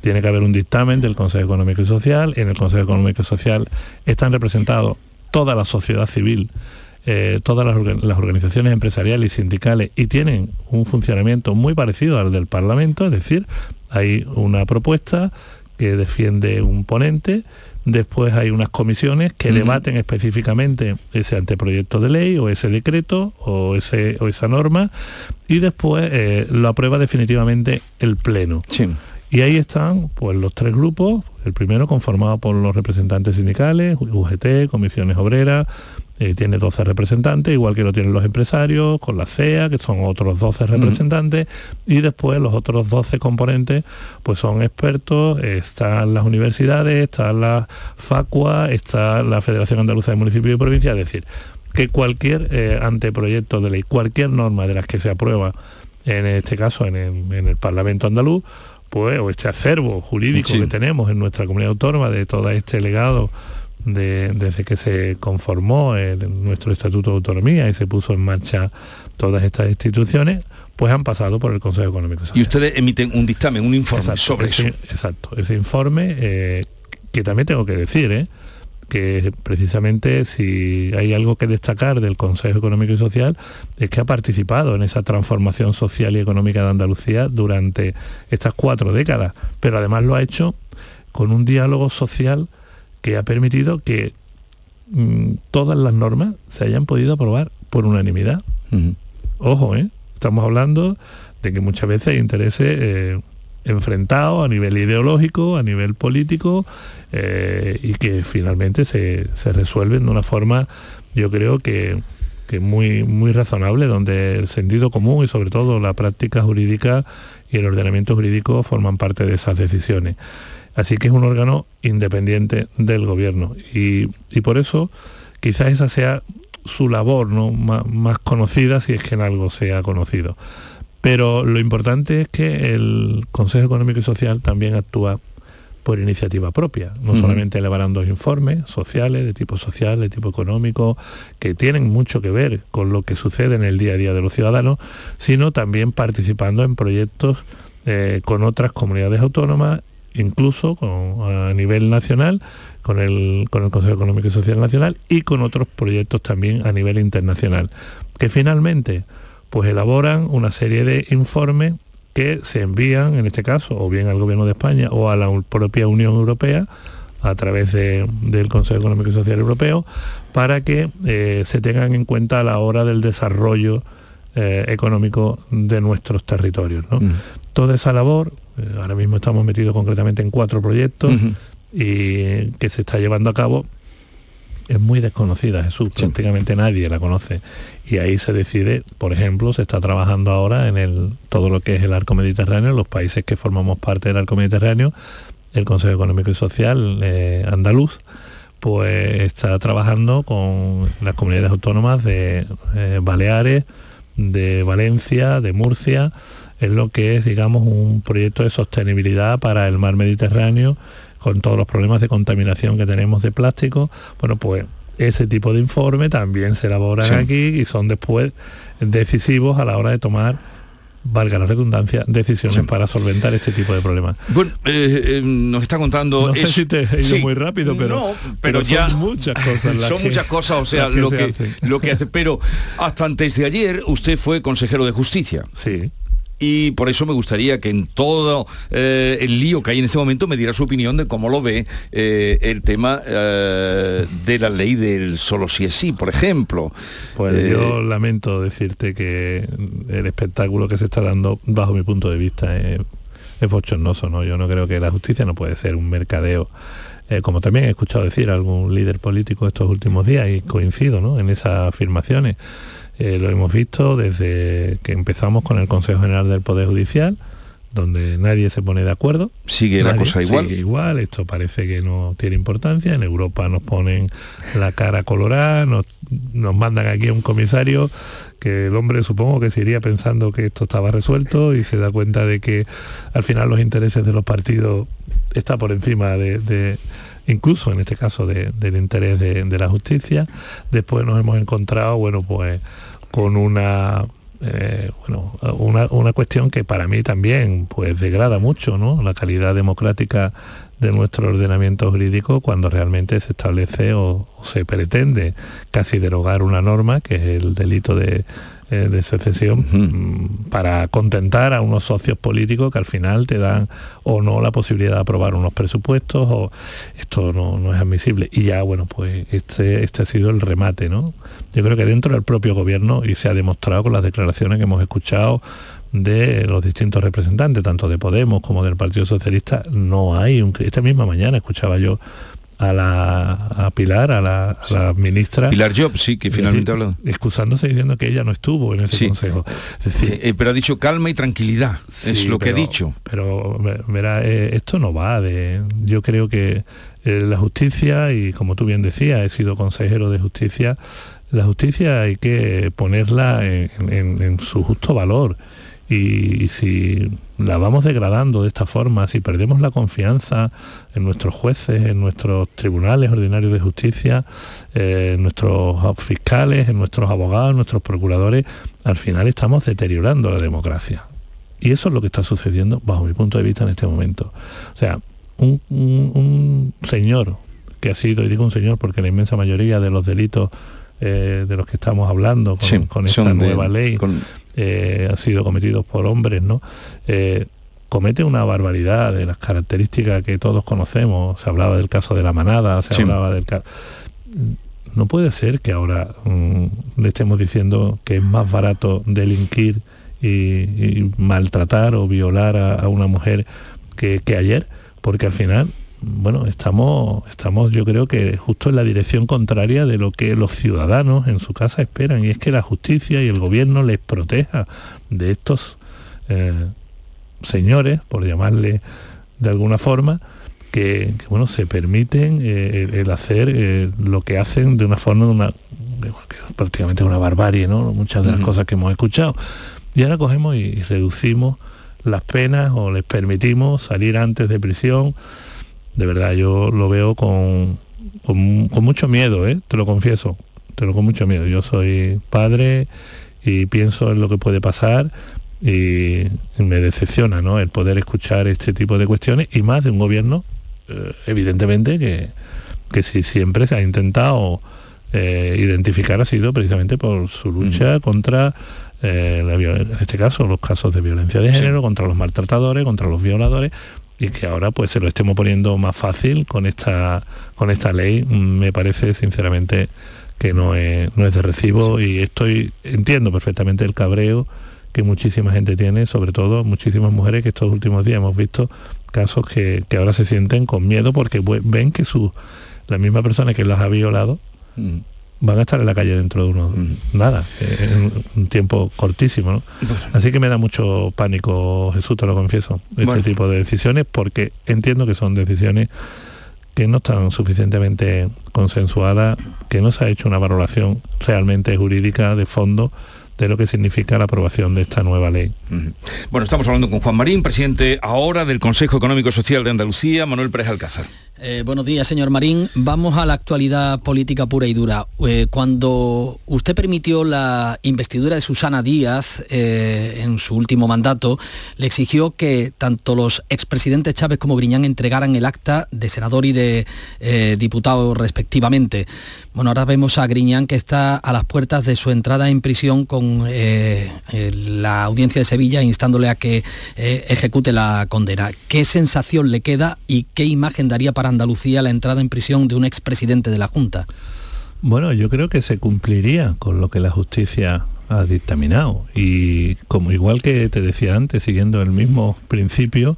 tiene que haber un dictamen del Consejo Económico y Social. En el Consejo Económico y Social están representados toda la sociedad civil, eh, todas las, las, organizaciones empresariales y sindicales y tienen un funcionamiento muy parecido al del Parlamento, es decir, hay una propuesta que defiende un ponente, después hay unas comisiones que debaten específicamente ese anteproyecto de ley o ese decreto o, esa norma y después eh, lo aprueba definitivamente el Pleno. Y Y ahí están pues los tres grupos, el primero conformado por los representantes sindicales, UGT, comisiones obreras, eh, tiene 12 representantes, igual que lo tienen los empresarios, con la CEA, que son otros 12 representantes, y después los otros 12 componentes, pues son expertos, están las universidades, están la FACUA, está la Federación Andaluza de Municipios y Provincias, es decir, que cualquier eh, anteproyecto de ley, cualquier norma de las que se aprueba, en este caso en el, Parlamento andaluz, pues, o este acervo jurídico que tenemos en nuestra comunidad autónoma de todo este legado desde que se conformó nuestro Estatuto de Autonomía y se puso en marcha todas estas instituciones, pues han pasado por el Consejo Económico y, ustedes emiten un dictamen, un informe sobre eso. Exacto, ese informe eh, que también tengo que decir, ¿eh? Que precisamente si hay algo que destacar del Consejo Económico y Social es que ha participado en esa transformación social y económica de Andalucía durante estas cuatro décadas, pero además lo ha hecho con un diálogo social que ha permitido que mm, todas las normas se hayan podido aprobar por unanimidad. Ojo, ¿eh? estamos hablando de que muchas veces hay intereses eh, enfrentados a nivel ideológico, a nivel político, eh, y que finalmente se, resuelven de una forma, yo creo que, que muy, muy razonable, donde el sentido común y sobre todo la práctica jurídica y el ordenamiento jurídico forman parte de esas decisiones. Así que es un órgano independiente del gobierno y, por eso quizás esa sea su labor ¿no? más, conocida si es que en algo sea conocido. Pero lo importante es que el Consejo Económico y Social también actúa por iniciativa propia, no solamente elaborando informes sociales, de tipo social, de tipo económico, que tienen mucho que ver con lo que sucede en el día a día de los ciudadanos, sino también participando en proyectos eh, con otras comunidades autónomas incluso a nivel nacional, con el, con el Consejo Económico y Social Nacional y con otros proyectos también a nivel internacional, que finalmente pues elaboran una serie de informes que se envían, en este caso, o bien al Gobierno de España o a la propia Unión Europea, a través del Consejo Económico y Social Europeo, para que eh, se tengan en cuenta a la hora del desarrollo eh, económico de nuestros territorios. Mm. Toda esa labor eh, ahora mismo estamos metidos concretamente en cuatro proyectos y que se está llevando a cabo es muy desconocida, Jesús, prácticamente nadie la conoce. Y ahí se decide, por ejemplo, se está trabajando ahora en el, todo lo que es el arco mediterráneo, los países que formamos parte del arco mediterráneo, el Consejo Económico y Social eh, andaluz, pues está trabajando con las comunidades autónomas de eh, Baleares, de Valencia, de Murcia, es lo que es, digamos, un proyecto de sostenibilidad para el mar Mediterráneo, con todos los problemas de contaminación que tenemos de plástico. Bueno, pues ese tipo de informe también se elaboran aquí y son después decisivos a la hora de tomar valga la redundancia, decisiones para solventar este tipo de problemas. Bueno, eh, eh, nos está contando... No sé si te he ido muy rápido, pero, pero, ya son muchas cosas. son muchas cosas, o sea, lo, que, lo que hace... Pero hasta antes de ayer usted fue consejero de justicia. Sí y por eso me gustaría que en todo eh, el lío que hay en este momento me diera su opinión de cómo lo ve eh, el tema eh, de la ley del solo si es sí, por ejemplo. Pues yo lamento decirte que el espectáculo que se está dando, bajo mi punto de vista, es, es bochornoso, ¿no? Yo no creo que la justicia no puede ser un mercadeo. como también he escuchado decir a algún líder político estos últimos días y coincido ¿no? en esas afirmaciones, eh, lo hemos visto desde que empezamos con el Consejo General del Poder Judicial, donde nadie se pone de acuerdo. Sigue la cosa igual. Sigue igual, esto parece que no tiene importancia. En Europa nos ponen la cara colorada, nos, nos mandan aquí a un comisario que el hombre supongo que se iría pensando que esto estaba resuelto y se da cuenta de que al final los intereses de los partidos está por encima de incluso en este caso del interés de, la justicia. Después nos hemos encontrado, bueno, pues con una eh, bueno, una, cuestión que para mí también pues degrada mucho ¿no? la calidad democrática de nuestro ordenamiento jurídico cuando realmente se establece o se pretende casi derogar una norma que es el delito de eh, de secesión mm, para contentar a unos socios políticos que al final te dan o no la posibilidad de aprobar unos presupuestos o esto no, es admisible. Y ya, bueno, pues este, este ha sido el remate, ¿no? Yo creo que dentro del propio gobierno, y se ha demostrado con las declaraciones que hemos escuchado de los distintos representantes, tanto de Podemos como del Partido Socialista, no hay. Un, esta misma mañana escuchaba yo a la a Pilar, a la, ministra. Pilar Job, sí, que finalmente habló. Excusándose diciendo que ella no estuvo en ese consejo. Eh, pero ha dicho calma y tranquilidad, es lo que ha dicho. Pero verá, eh, esto no va de. Yo creo que eh, la justicia, y como tú bien decías, he sido consejero de justicia, la justicia hay que ponerla en su justo valor y si la vamos degradando de esta forma, si perdemos la confianza en nuestros jueces, en nuestros tribunales ordinarios de justicia, eh, en nuestros fiscales, en nuestros abogados, en nuestros procuradores, al final estamos deteriorando la democracia. Y eso es lo que está sucediendo bajo mi punto de vista en este momento. O sea, un, señor que ha sido, y digo un señor porque la inmensa mayoría de los delitos eh, de los que estamos hablando con, esta nueva ley, eh, han sido cometidos por hombres, ¿no? Eh, comete una barbaridad de las características que todos conocemos. Se hablaba del caso de la manada, se hablaba del caso... No puede ser que ahora mm, le estemos diciendo que es más barato delinquir y, maltratar o violar a, una mujer que, que ayer, porque al final bueno, estamos, estamos yo creo que justo en la dirección contraria de lo que los ciudadanos en su casa esperan, y es que la justicia y el gobierno les proteja de estos eh, señores, por llamarle de alguna forma, que, bueno, se permiten eh, el, hacer eh, lo que hacen de una forma, de una, prácticamente una barbarie, ¿no? Muchas de las cosas que hemos escuchado. Y ahora cogemos y reducimos las penas o les permitimos salir antes de prisión de verdad yo lo veo con, con, mucho miedo, ¿eh? te lo confieso, te lo con mucho miedo. Yo soy padre y pienso en lo que puede pasar y me decepciona ¿no? el poder escuchar este tipo de cuestiones y más de un gobierno, eh, evidentemente, que, que si siempre se ha intentado eh, identificar ha sido precisamente por su lucha contra en este caso los casos de violencia de género, contra los maltratadores, contra los violadores, y que ahora pues se lo estemos poniendo más fácil con esta con esta ley me parece sinceramente que no es, no es de recibo y estoy entiendo perfectamente el cabreo que muchísima gente tiene, sobre todo muchísimas mujeres que estos últimos días hemos visto casos que, ahora se sienten con miedo porque ven que su, la misma persona que las ha violado mm van a estar en la calle dentro de unos nada, en un tiempo cortísimo. Así que me da mucho pánico, Jesús, te lo confieso, este tipo de decisiones, porque entiendo que son decisiones que no están suficientemente consensuadas, que no se ha hecho una valoración realmente jurídica de fondo de lo que significa la aprobación de esta nueva ley. Bueno, estamos hablando con Juan Marín, presidente ahora del Consejo Económico Social de Andalucía, Manuel Pérez Alcázar. Eh, buenos días, señor Marín. Vamos a la actualidad política pura y dura. Eh, cuando usted permitió la investidura de Susana Díaz eh, en su último mandato, le exigió que tanto los expresidentes Chávez como Griñán entregaran el acta de senador y de diputado respectivamente. Bueno, ahora vemos a Griñán que está a las puertas de su entrada en prisión con la audiencia de Sevilla instándole a que ejecute la condena. ¿Qué sensación le queda y qué imagen daría para Andalucía la entrada en prisión de un expresidente de la Junta? Bueno, yo creo que se cumpliría con lo que la justicia ha dictaminado. Y como igual que te decía antes, siguiendo el mismo principio,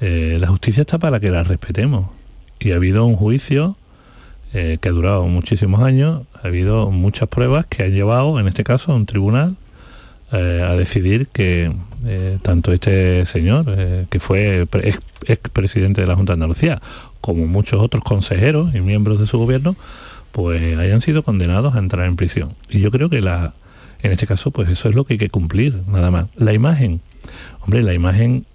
eh, la justicia está para que la respetemos. Y ha habido un juicio eh, que ha durado muchísimos años, ha habido muchas pruebas que han llevado, en este caso, a un tribunal eh, a decidir que tanto este señor, que fue ex, presidente de la Junta de Andalucía, como muchos otros consejeros y miembros de su gobierno, pues hayan sido condenados a entrar en prisión. Y yo creo que la, en este caso, pues eso es lo que hay que cumplir, nada más. La imagen, hombre, la imagen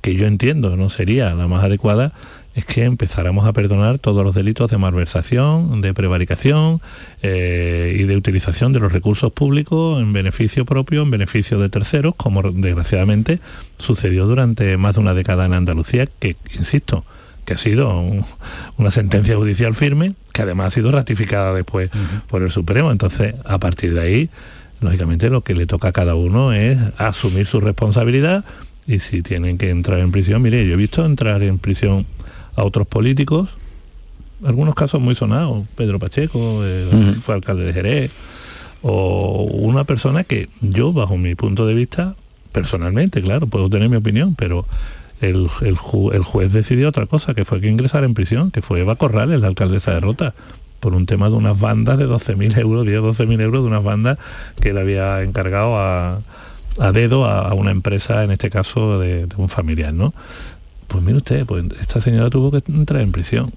que yo entiendo no sería la más adecuada es que empezáramos a perdonar todos los delitos de malversación, de prevaricación eh, y de utilización de los recursos públicos en beneficio propio, en beneficio de terceros, como desgraciadamente sucedió durante más de una década en Andalucía, que, insisto, que ha sido una sentencia judicial firme, que además ha sido ratificada después por el Supremo. Entonces, a partir de ahí, lógicamente lo que le toca a cada uno es asumir su responsabilidad y si tienen que entrar en prisión, mire, yo he visto entrar en prisión a otros políticos, algunos casos muy sonados, Pedro Pacheco, fue alcalde de Jerez, o una persona que yo, bajo mi punto de vista, personalmente, claro, puedo tener mi opinión, pero el, el, juez decidió otra cosa, que fue que ingresar en prisión, que fue Eva Corrales, la alcaldesa de Rota, por un tema de unas bandas de 12.000 euros, 10, 12.000 euros de unas bandas que le había encargado a, dedo a, una empresa, en este caso de, un familiar, ¿no? Pues mire usted, pues esta señora tuvo que entrar en prisión.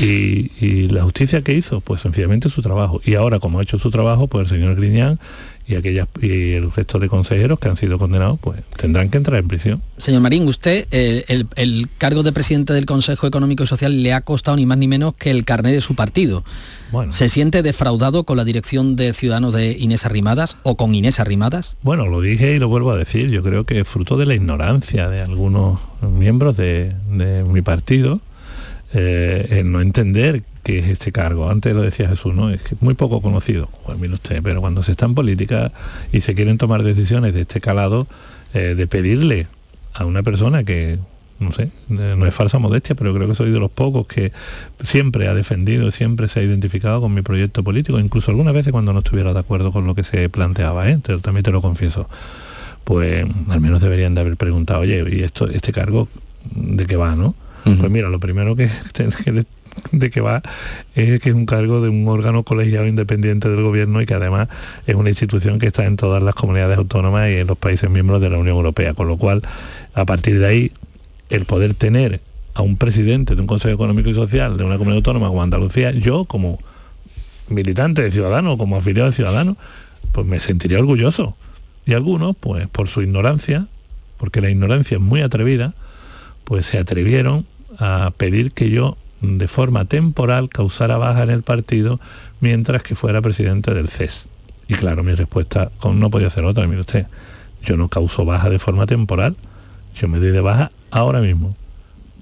Y, y, la justicia que hizo, pues sencillamente su trabajo. Y ahora, como ha hecho su trabajo, pues el señor Griñán y aquellas y el resto de consejeros que han sido condenados pues tendrán que entrar en prisión. Señor Marín, usted eh, el, cargo de presidente del Consejo Económico y Social le ha costado ni más ni menos que el carnet de su partido. Bueno. ¿Se siente defraudado con la dirección de Ciudadanos de Inés Arrimadas o con Inés Arrimadas? Bueno, lo dije y lo vuelvo a decir. Yo creo que fruto de la ignorancia de algunos miembros de, mi partido eh, en no entender que es este cargo. Antes lo decía Jesús, ¿no? Es que muy poco conocido, pues mire usted, pero cuando se está en política y se quieren tomar decisiones de este calado, eh, de pedirle a una persona que, no sé, eh, no es falsa modestia, pero creo que soy de los pocos que siempre ha defendido, siempre se ha identificado con mi proyecto político, incluso algunas veces cuando no estuviera de acuerdo con lo que se planteaba, ¿eh? también te lo confieso, pues al menos deberían de haber preguntado, oye, ¿y esto, este cargo de qué va, no? Pues mira, lo primero que, que de que va es que es un cargo de un órgano colegiado independiente del gobierno y que además es una institución que está en todas las comunidades autónomas y en los países miembros de la Unión Europea, con lo cual a partir de ahí el poder tener a un presidente de un Consejo Económico y Social de una comunidad autónoma como Andalucía, yo como militante de Ciudadanos, como afiliado de Ciudadanos, pues me sentiría orgulloso. Y algunos, pues por su ignorancia, porque la ignorancia es muy atrevida, pues se atrevieron a pedir que yo de forma temporal causara baja en el partido mientras que fuera presidente del CES. Y claro, mi respuesta no podía ser otra, mire usted, yo no causo baja de forma temporal, yo me doy de baja ahora mismo.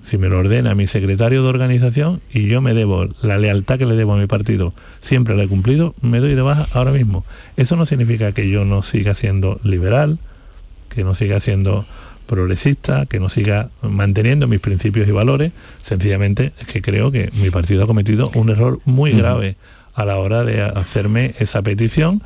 Si me lo ordena mi secretario de organización y yo me debo la lealtad que le debo a mi partido, siempre la he cumplido, me doy de baja ahora mismo. Eso no significa que yo no siga siendo liberal, que no siga siendo progresista, que no siga manteniendo mis principios y valores, sencillamente es que creo que mi partido ha cometido un error muy grave a la hora de hacerme esa petición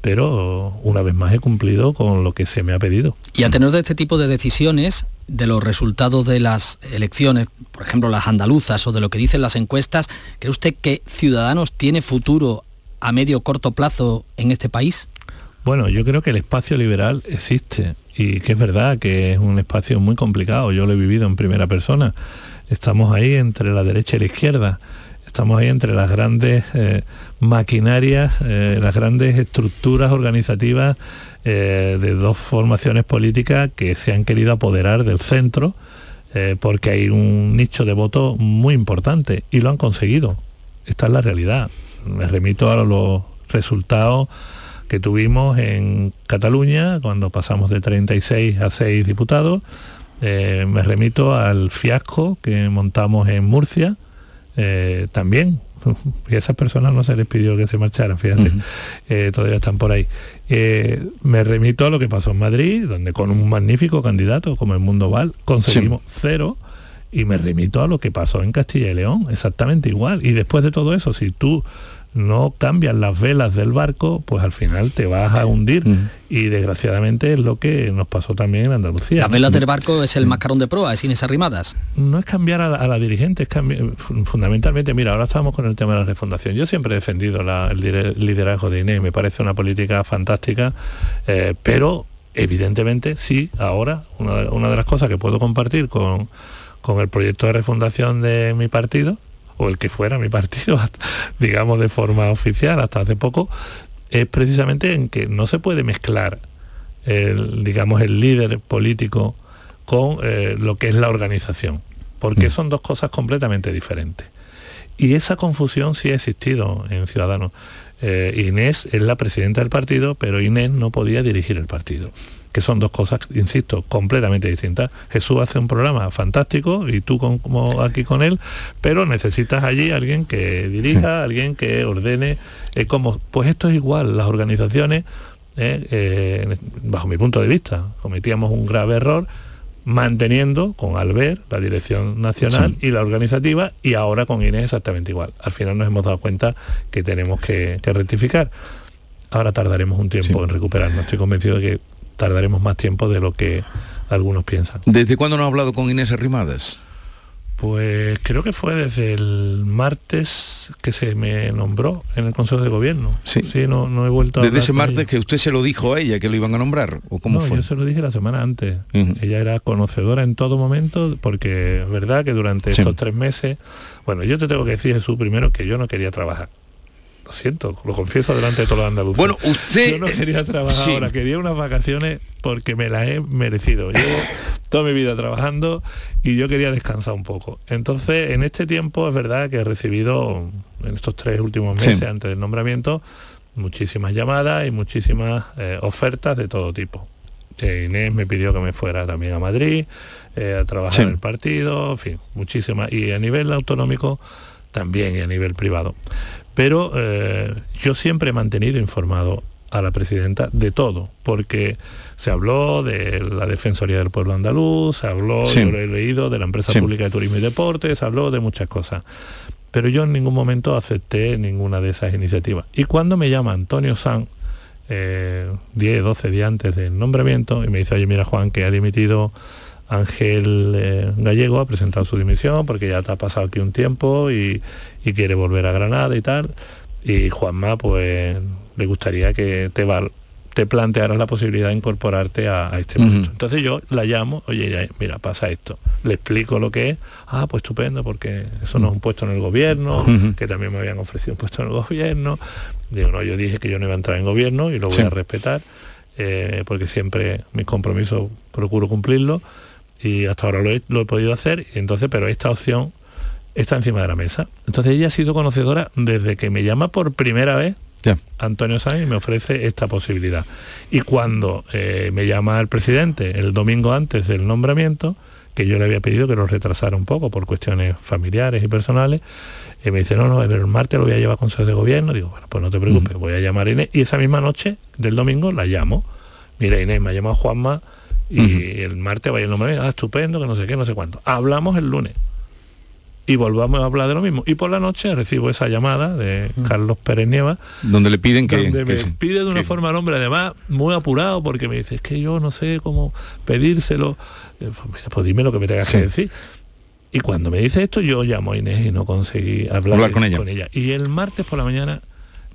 pero una vez más he cumplido con lo que se me ha pedido. Y a tener de este tipo de decisiones, de los resultados de las elecciones, por ejemplo las andaluzas o de lo que dicen las encuestas, ¿cree usted que Ciudadanos tiene futuro a medio corto plazo en este país? Bueno, yo creo que el espacio liberal existe y que es verdad que es un espacio muy complicado, yo lo he vivido en primera persona. Estamos ahí entre la derecha y la izquierda, estamos ahí entre las grandes eh, maquinarias, eh, las grandes estructuras organizativas eh, de dos formaciones políticas que se han querido apoderar del centro, porque hay un nicho de voto muy importante y lo han conseguido. Esta es la realidad. Me remito a los resultados que tuvimos en Cataluña cuando pasamos de 36 a 6 diputados. Eh, me remito al fiasco que montamos en Murcia, eh, también. Y a esas personas no se les pidió que se marcharan, fíjate, eh, todavía están por ahí. me remito a lo que pasó en Madrid, donde con un magnífico candidato como el Mundo Val conseguimos cero y me remito a lo que pasó en Castilla y León, exactamente igual. Y después de todo eso, si tú no cambian las velas del barco, pues al final te vas a hundir. Mm. Y desgraciadamente es lo que nos pasó también en Andalucía. Las velas del barco es el mascarón de proa, es Inés Arrimadas. No es cambiar a la, dirigente, es cambiar, fundamentalmente, mira, ahora estamos con el tema de la refundación. Yo siempre he defendido el liderazgo de Inés, me parece una política fantástica, eh, pero evidentemente sí, ahora una, una de las cosas que puedo compartir con, con el proyecto de refundación de mi partido o el que fuera mi partido, digamos de forma oficial hasta hace poco, es precisamente en que no se puede mezclar el, digamos, el líder político con eh, lo que es la organización, porque mm. son dos cosas completamente diferentes. Y esa confusión sí ha existido en Ciudadanos. Eh, Inés es la presidenta del partido, pero Inés no podía dirigir el partido que son dos cosas, insisto, completamente distintas. Jesús hace un programa fantástico y tú como aquí con él, pero necesitas allí alguien que dirija, alguien que ordene, eh, como, pues esto es igual, las organizaciones, eh, eh, bajo mi punto de vista, cometíamos un grave error manteniendo con Albert la dirección nacional y la organizativa y ahora con Inés exactamente igual. Al final nos hemos dado cuenta que tenemos que, rectificar. Ahora tardaremos un tiempo en recuperarnos. Estoy convencido de que tardaremos más tiempo de lo que algunos piensan. ¿Desde cuándo no ha hablado con Inés Arrimadas? Pues creo que fue desde el martes que se me nombró en el Consejo de Gobierno. Sí, no, no he vuelto a Desde ese martes que usted se lo dijo a ella, que lo iban a nombrar, ¿o cómo no, fue? yo se lo dije la semana antes. Ella era conocedora en todo momento, porque es verdad que durante Sí. estos tres meses, bueno, yo te tengo que decir, Jesús, primero que yo no quería trabajar. Lo siento, lo confieso delante de todos los andaluces. Bueno, usted- Yo no quería trabajar Sí. ahora, quería unas vacaciones porque me las he merecido. Llevo toda mi vida trabajando y yo quería descansar un poco. Entonces, en este tiempo es verdad que he recibido, en estos tres últimos Sí. meses antes del nombramiento, muchísimas llamadas y muchísimas eh, ofertas de todo tipo. Eh, Inés me pidió que me fuera también a Madrid, eh, a trabajar Sí. en el partido, en fin, muchísimas. Y a nivel autonómico también y a nivel privado. Pero eh, yo siempre he mantenido informado a la presidenta de todo, porque se habló de la Defensoría del Pueblo Andaluz, se habló, Sí. yo lo he leído, de la Empresa Sí. Pública de Turismo y Deportes, se habló de muchas cosas. Pero yo en ningún momento acepté ninguna de esas iniciativas. Y cuando me llama Antonio San, eh, 10, 12 días antes del nombramiento, y me dice, oye, mira Juan, que ha dimitido Ángel eh, Gallego, ha presentado su dimisión porque ya te ha pasado aquí un tiempo y, y quiere volver a Granada y tal. Y Juanma, pues le gustaría que te, val- te plantearas la posibilidad de incorporarte a, a este Ujú. puesto. Entonces yo la llamo, oye, mira, pasa esto. Le explico lo que es. Ah, pues estupendo, porque eso no es un puesto en el gobierno, que también me habían ofrecido un puesto en el gobierno. Digo, no, yo dije que yo no iba a entrar en gobierno y lo voy Sí. a respetar, eh, porque siempre mis compromisos procuro cumplirlos y hasta ahora lo he, lo he podido hacer, entonces, pero esta opción está encima de la mesa. Entonces ella ha sido conocedora desde que me llama por primera vez Antonio Sáenz y me ofrece esta posibilidad. Y cuando eh, me llama el presidente el domingo antes del nombramiento, que yo le había pedido que lo retrasara un poco por cuestiones familiares y personales, y me dice, no, no, pero el martes lo voy a llevar a Consejo de Gobierno. Digo, bueno, pues no te preocupes, voy a llamar a Inés. Y esa misma noche del domingo la llamo. Mira, Inés, me ha llamado Juanma y el martes vaya el nombramiento. Ah, estupendo, que no sé qué, no sé cuánto. Hablamos el lunes y volvamos a hablar de lo mismo. Y por la noche recibo esa llamada de Carlos Pérez Nieva, Donde le piden que... donde que me sí. pide de una forma al hombre, además muy apurado, porque me dice, es que yo no sé cómo pedírselo. Eh, Pues, mira, pues dime lo que me tengas Sí. que decir. Y cuando me dice esto, yo llamo a Inés y no conseguí hablar, Hablar con ella. Y el martes por la mañana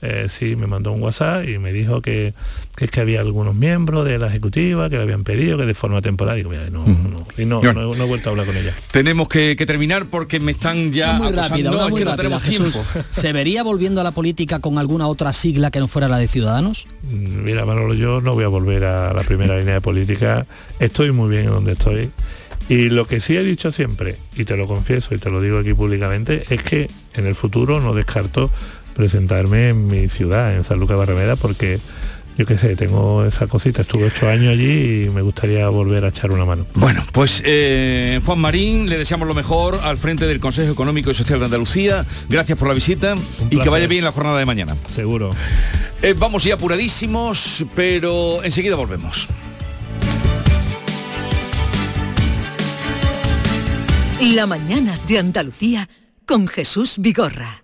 eh, sí me mandó un WhatsApp y me dijo que, que es que había algunos miembros de la ejecutiva que le habían pedido que de forma temporal. Digo, mira, no, no. Y no, Bueno. no, no he vuelto a hablar con ella. Tenemos que, que terminar porque me están ya Muy acosando. rápida, No, una es muy que no rápida, tenemos Jesús. tiempo. ¿Se vería volviendo a la política con alguna otra sigla que no fuera la de Ciudadanos? Mm, Mira, Manolo, yo no voy a volver a la primera línea de política. Estoy muy bien en donde estoy. Y lo que sí he dicho siempre, y te lo confieso y te lo digo aquí públicamente, es que en el futuro no descarto presentarme en mi ciudad, en San Lucas de Barrameda, porque yo qué sé, tengo esa cosita, estuve ocho años allí y me gustaría volver a echar una mano. Bueno, pues eh, Juan Marín, le deseamos lo mejor al frente del Consejo Económico y Social de Andalucía. Gracias por la visita y que vaya bien la jornada de mañana. Seguro. Eh, vamos ya apuradísimos, pero enseguida volvemos. La mañana de Andalucía con Jesús Vigorra.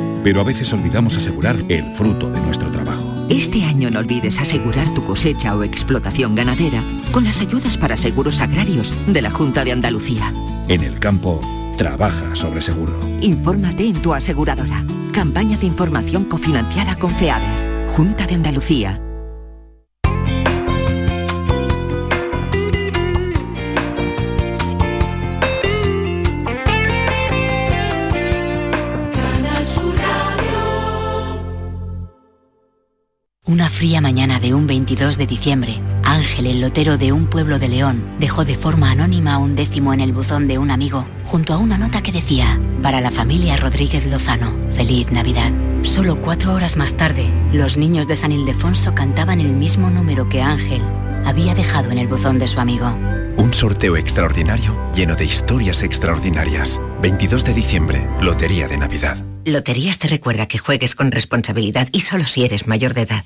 pero a veces olvidamos asegurar el fruto de nuestro trabajo. Este año no olvides asegurar tu cosecha o explotación ganadera con las ayudas para seguros agrarios de la Junta de Andalucía. En el campo, trabaja sobre seguro. Infórmate en tu aseguradora. Campaña de información cofinanciada con FEADER. Junta de Andalucía. Fría mañana de un 22 de diciembre, Ángel, el lotero de un pueblo de León, dejó de forma anónima un décimo en el buzón de un amigo, junto a una nota que decía, para la familia Rodríguez Lozano, feliz Navidad. Solo cuatro horas más tarde, los niños de San Ildefonso cantaban el mismo número que Ángel había dejado en el buzón de su amigo. Un sorteo extraordinario lleno de historias extraordinarias. 22 de diciembre, Lotería de Navidad. Loterías te recuerda que juegues con responsabilidad y solo si eres mayor de edad.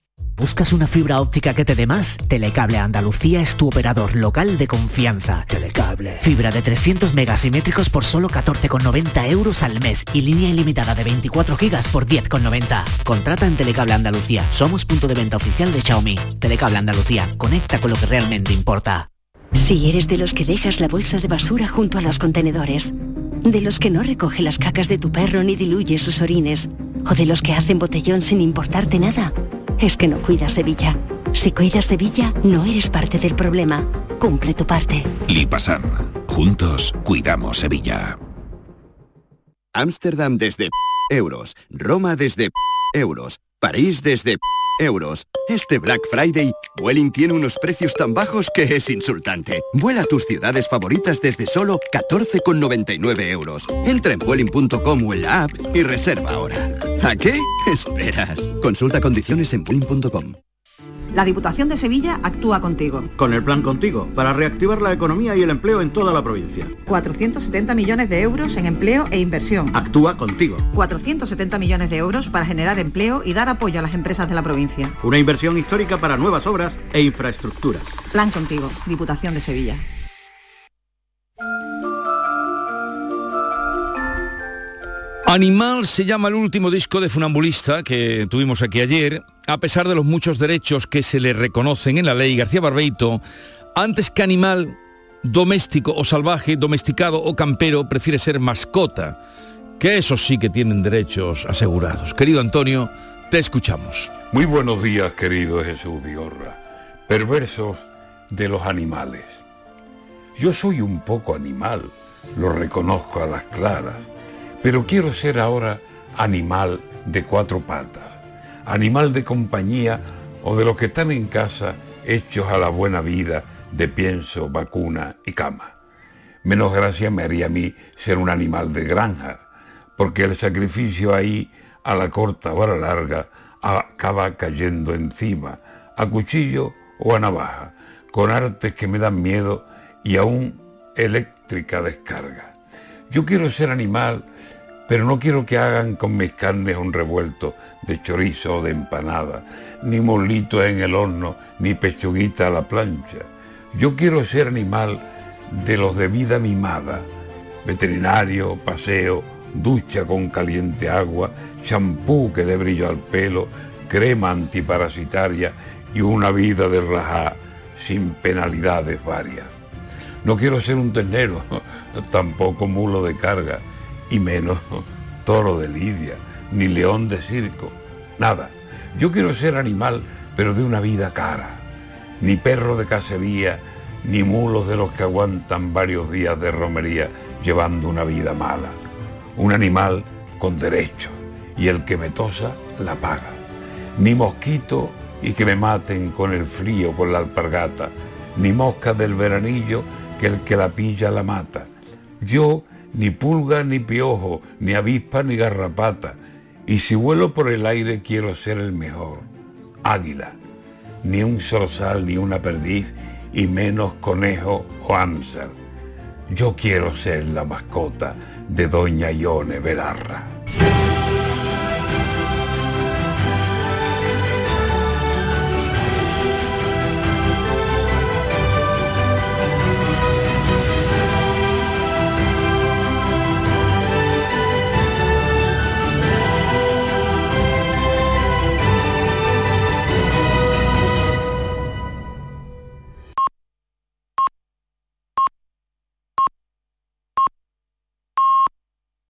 ¿Buscas una fibra óptica que te dé más? Telecable Andalucía es tu operador local de confianza. Telecable. Fibra de 300 megasimétricos por solo 14,90 euros al mes y línea ilimitada de 24 gigas por 10,90. Contrata en Telecable Andalucía. Somos punto de venta oficial de Xiaomi. Telecable Andalucía. Conecta con lo que realmente importa. Si eres de los que dejas la bolsa de basura junto a los contenedores, de los que no recoge las cacas de tu perro ni diluye sus orines, o de los que hacen botellón sin importarte nada, es que no cuidas Sevilla. Si cuidas Sevilla, no eres parte del problema. Cumple tu parte. Lipasan. Juntos cuidamos Sevilla. Ámsterdam desde euros. Roma desde euros. París desde euros. Este Black Friday, Vueling tiene unos precios tan bajos que es insultante. Vuela a tus ciudades favoritas desde solo 14,99 euros. Entra en Vueling.com o en la app y reserva ahora. ¿A qué esperas? Consulta condiciones en Vueling.com. La Diputación de Sevilla actúa contigo. Con el plan contigo, para reactivar la economía y el empleo en toda la provincia. 470 millones de euros en empleo e inversión. Actúa contigo. 470 millones de euros para generar empleo y dar apoyo a las empresas de la provincia. Una inversión histórica para nuevas obras e infraestructuras. Plan contigo, Diputación de Sevilla. Animal se llama el último disco de Funambulista que tuvimos aquí ayer. A pesar de los muchos derechos que se le reconocen en la ley, García Barbeito, antes que animal doméstico o salvaje, domesticado o campero, prefiere ser mascota, que esos sí que tienen derechos asegurados. Querido Antonio, te escuchamos. Muy buenos días, querido Jesús Vigorra. Perversos de los animales. Yo soy un poco animal, lo reconozco a las claras pero quiero ser ahora animal de cuatro patas, animal de compañía o de los que están en casa hechos a la buena vida de pienso, vacuna y cama. Menos gracia me haría a mí ser un animal de granja, porque el sacrificio ahí, a la corta o a la larga, acaba cayendo encima, a cuchillo o a navaja, con artes que me dan miedo y aún eléctrica descarga. Yo quiero ser animal pero no quiero que hagan con mis carnes un revuelto de chorizo o de empanada, ni molito en el horno, ni pechuguita a la plancha. Yo quiero ser animal de los de vida mimada, veterinario, paseo, ducha con caliente agua, champú que dé brillo al pelo, crema antiparasitaria y una vida de rajá sin penalidades varias. No quiero ser un ternero, tampoco mulo de carga, y menos toro de lidia, ni león de circo, nada. Yo quiero ser animal, pero de una vida cara, ni perro de cacería, ni mulos de los que aguantan varios días de romería llevando una vida mala. Un animal con derecho, y el que me tosa la paga. Ni mosquito y que me maten con el frío, con la alpargata, ni mosca del veranillo que el que la pilla la mata. Yo ni pulga ni piojo, ni avispa ni garrapata, y si vuelo por el aire quiero ser el mejor. Águila, ni un zorzal ni una perdiz, y menos conejo o ámser. Yo quiero ser la mascota de Doña Ione Belarra.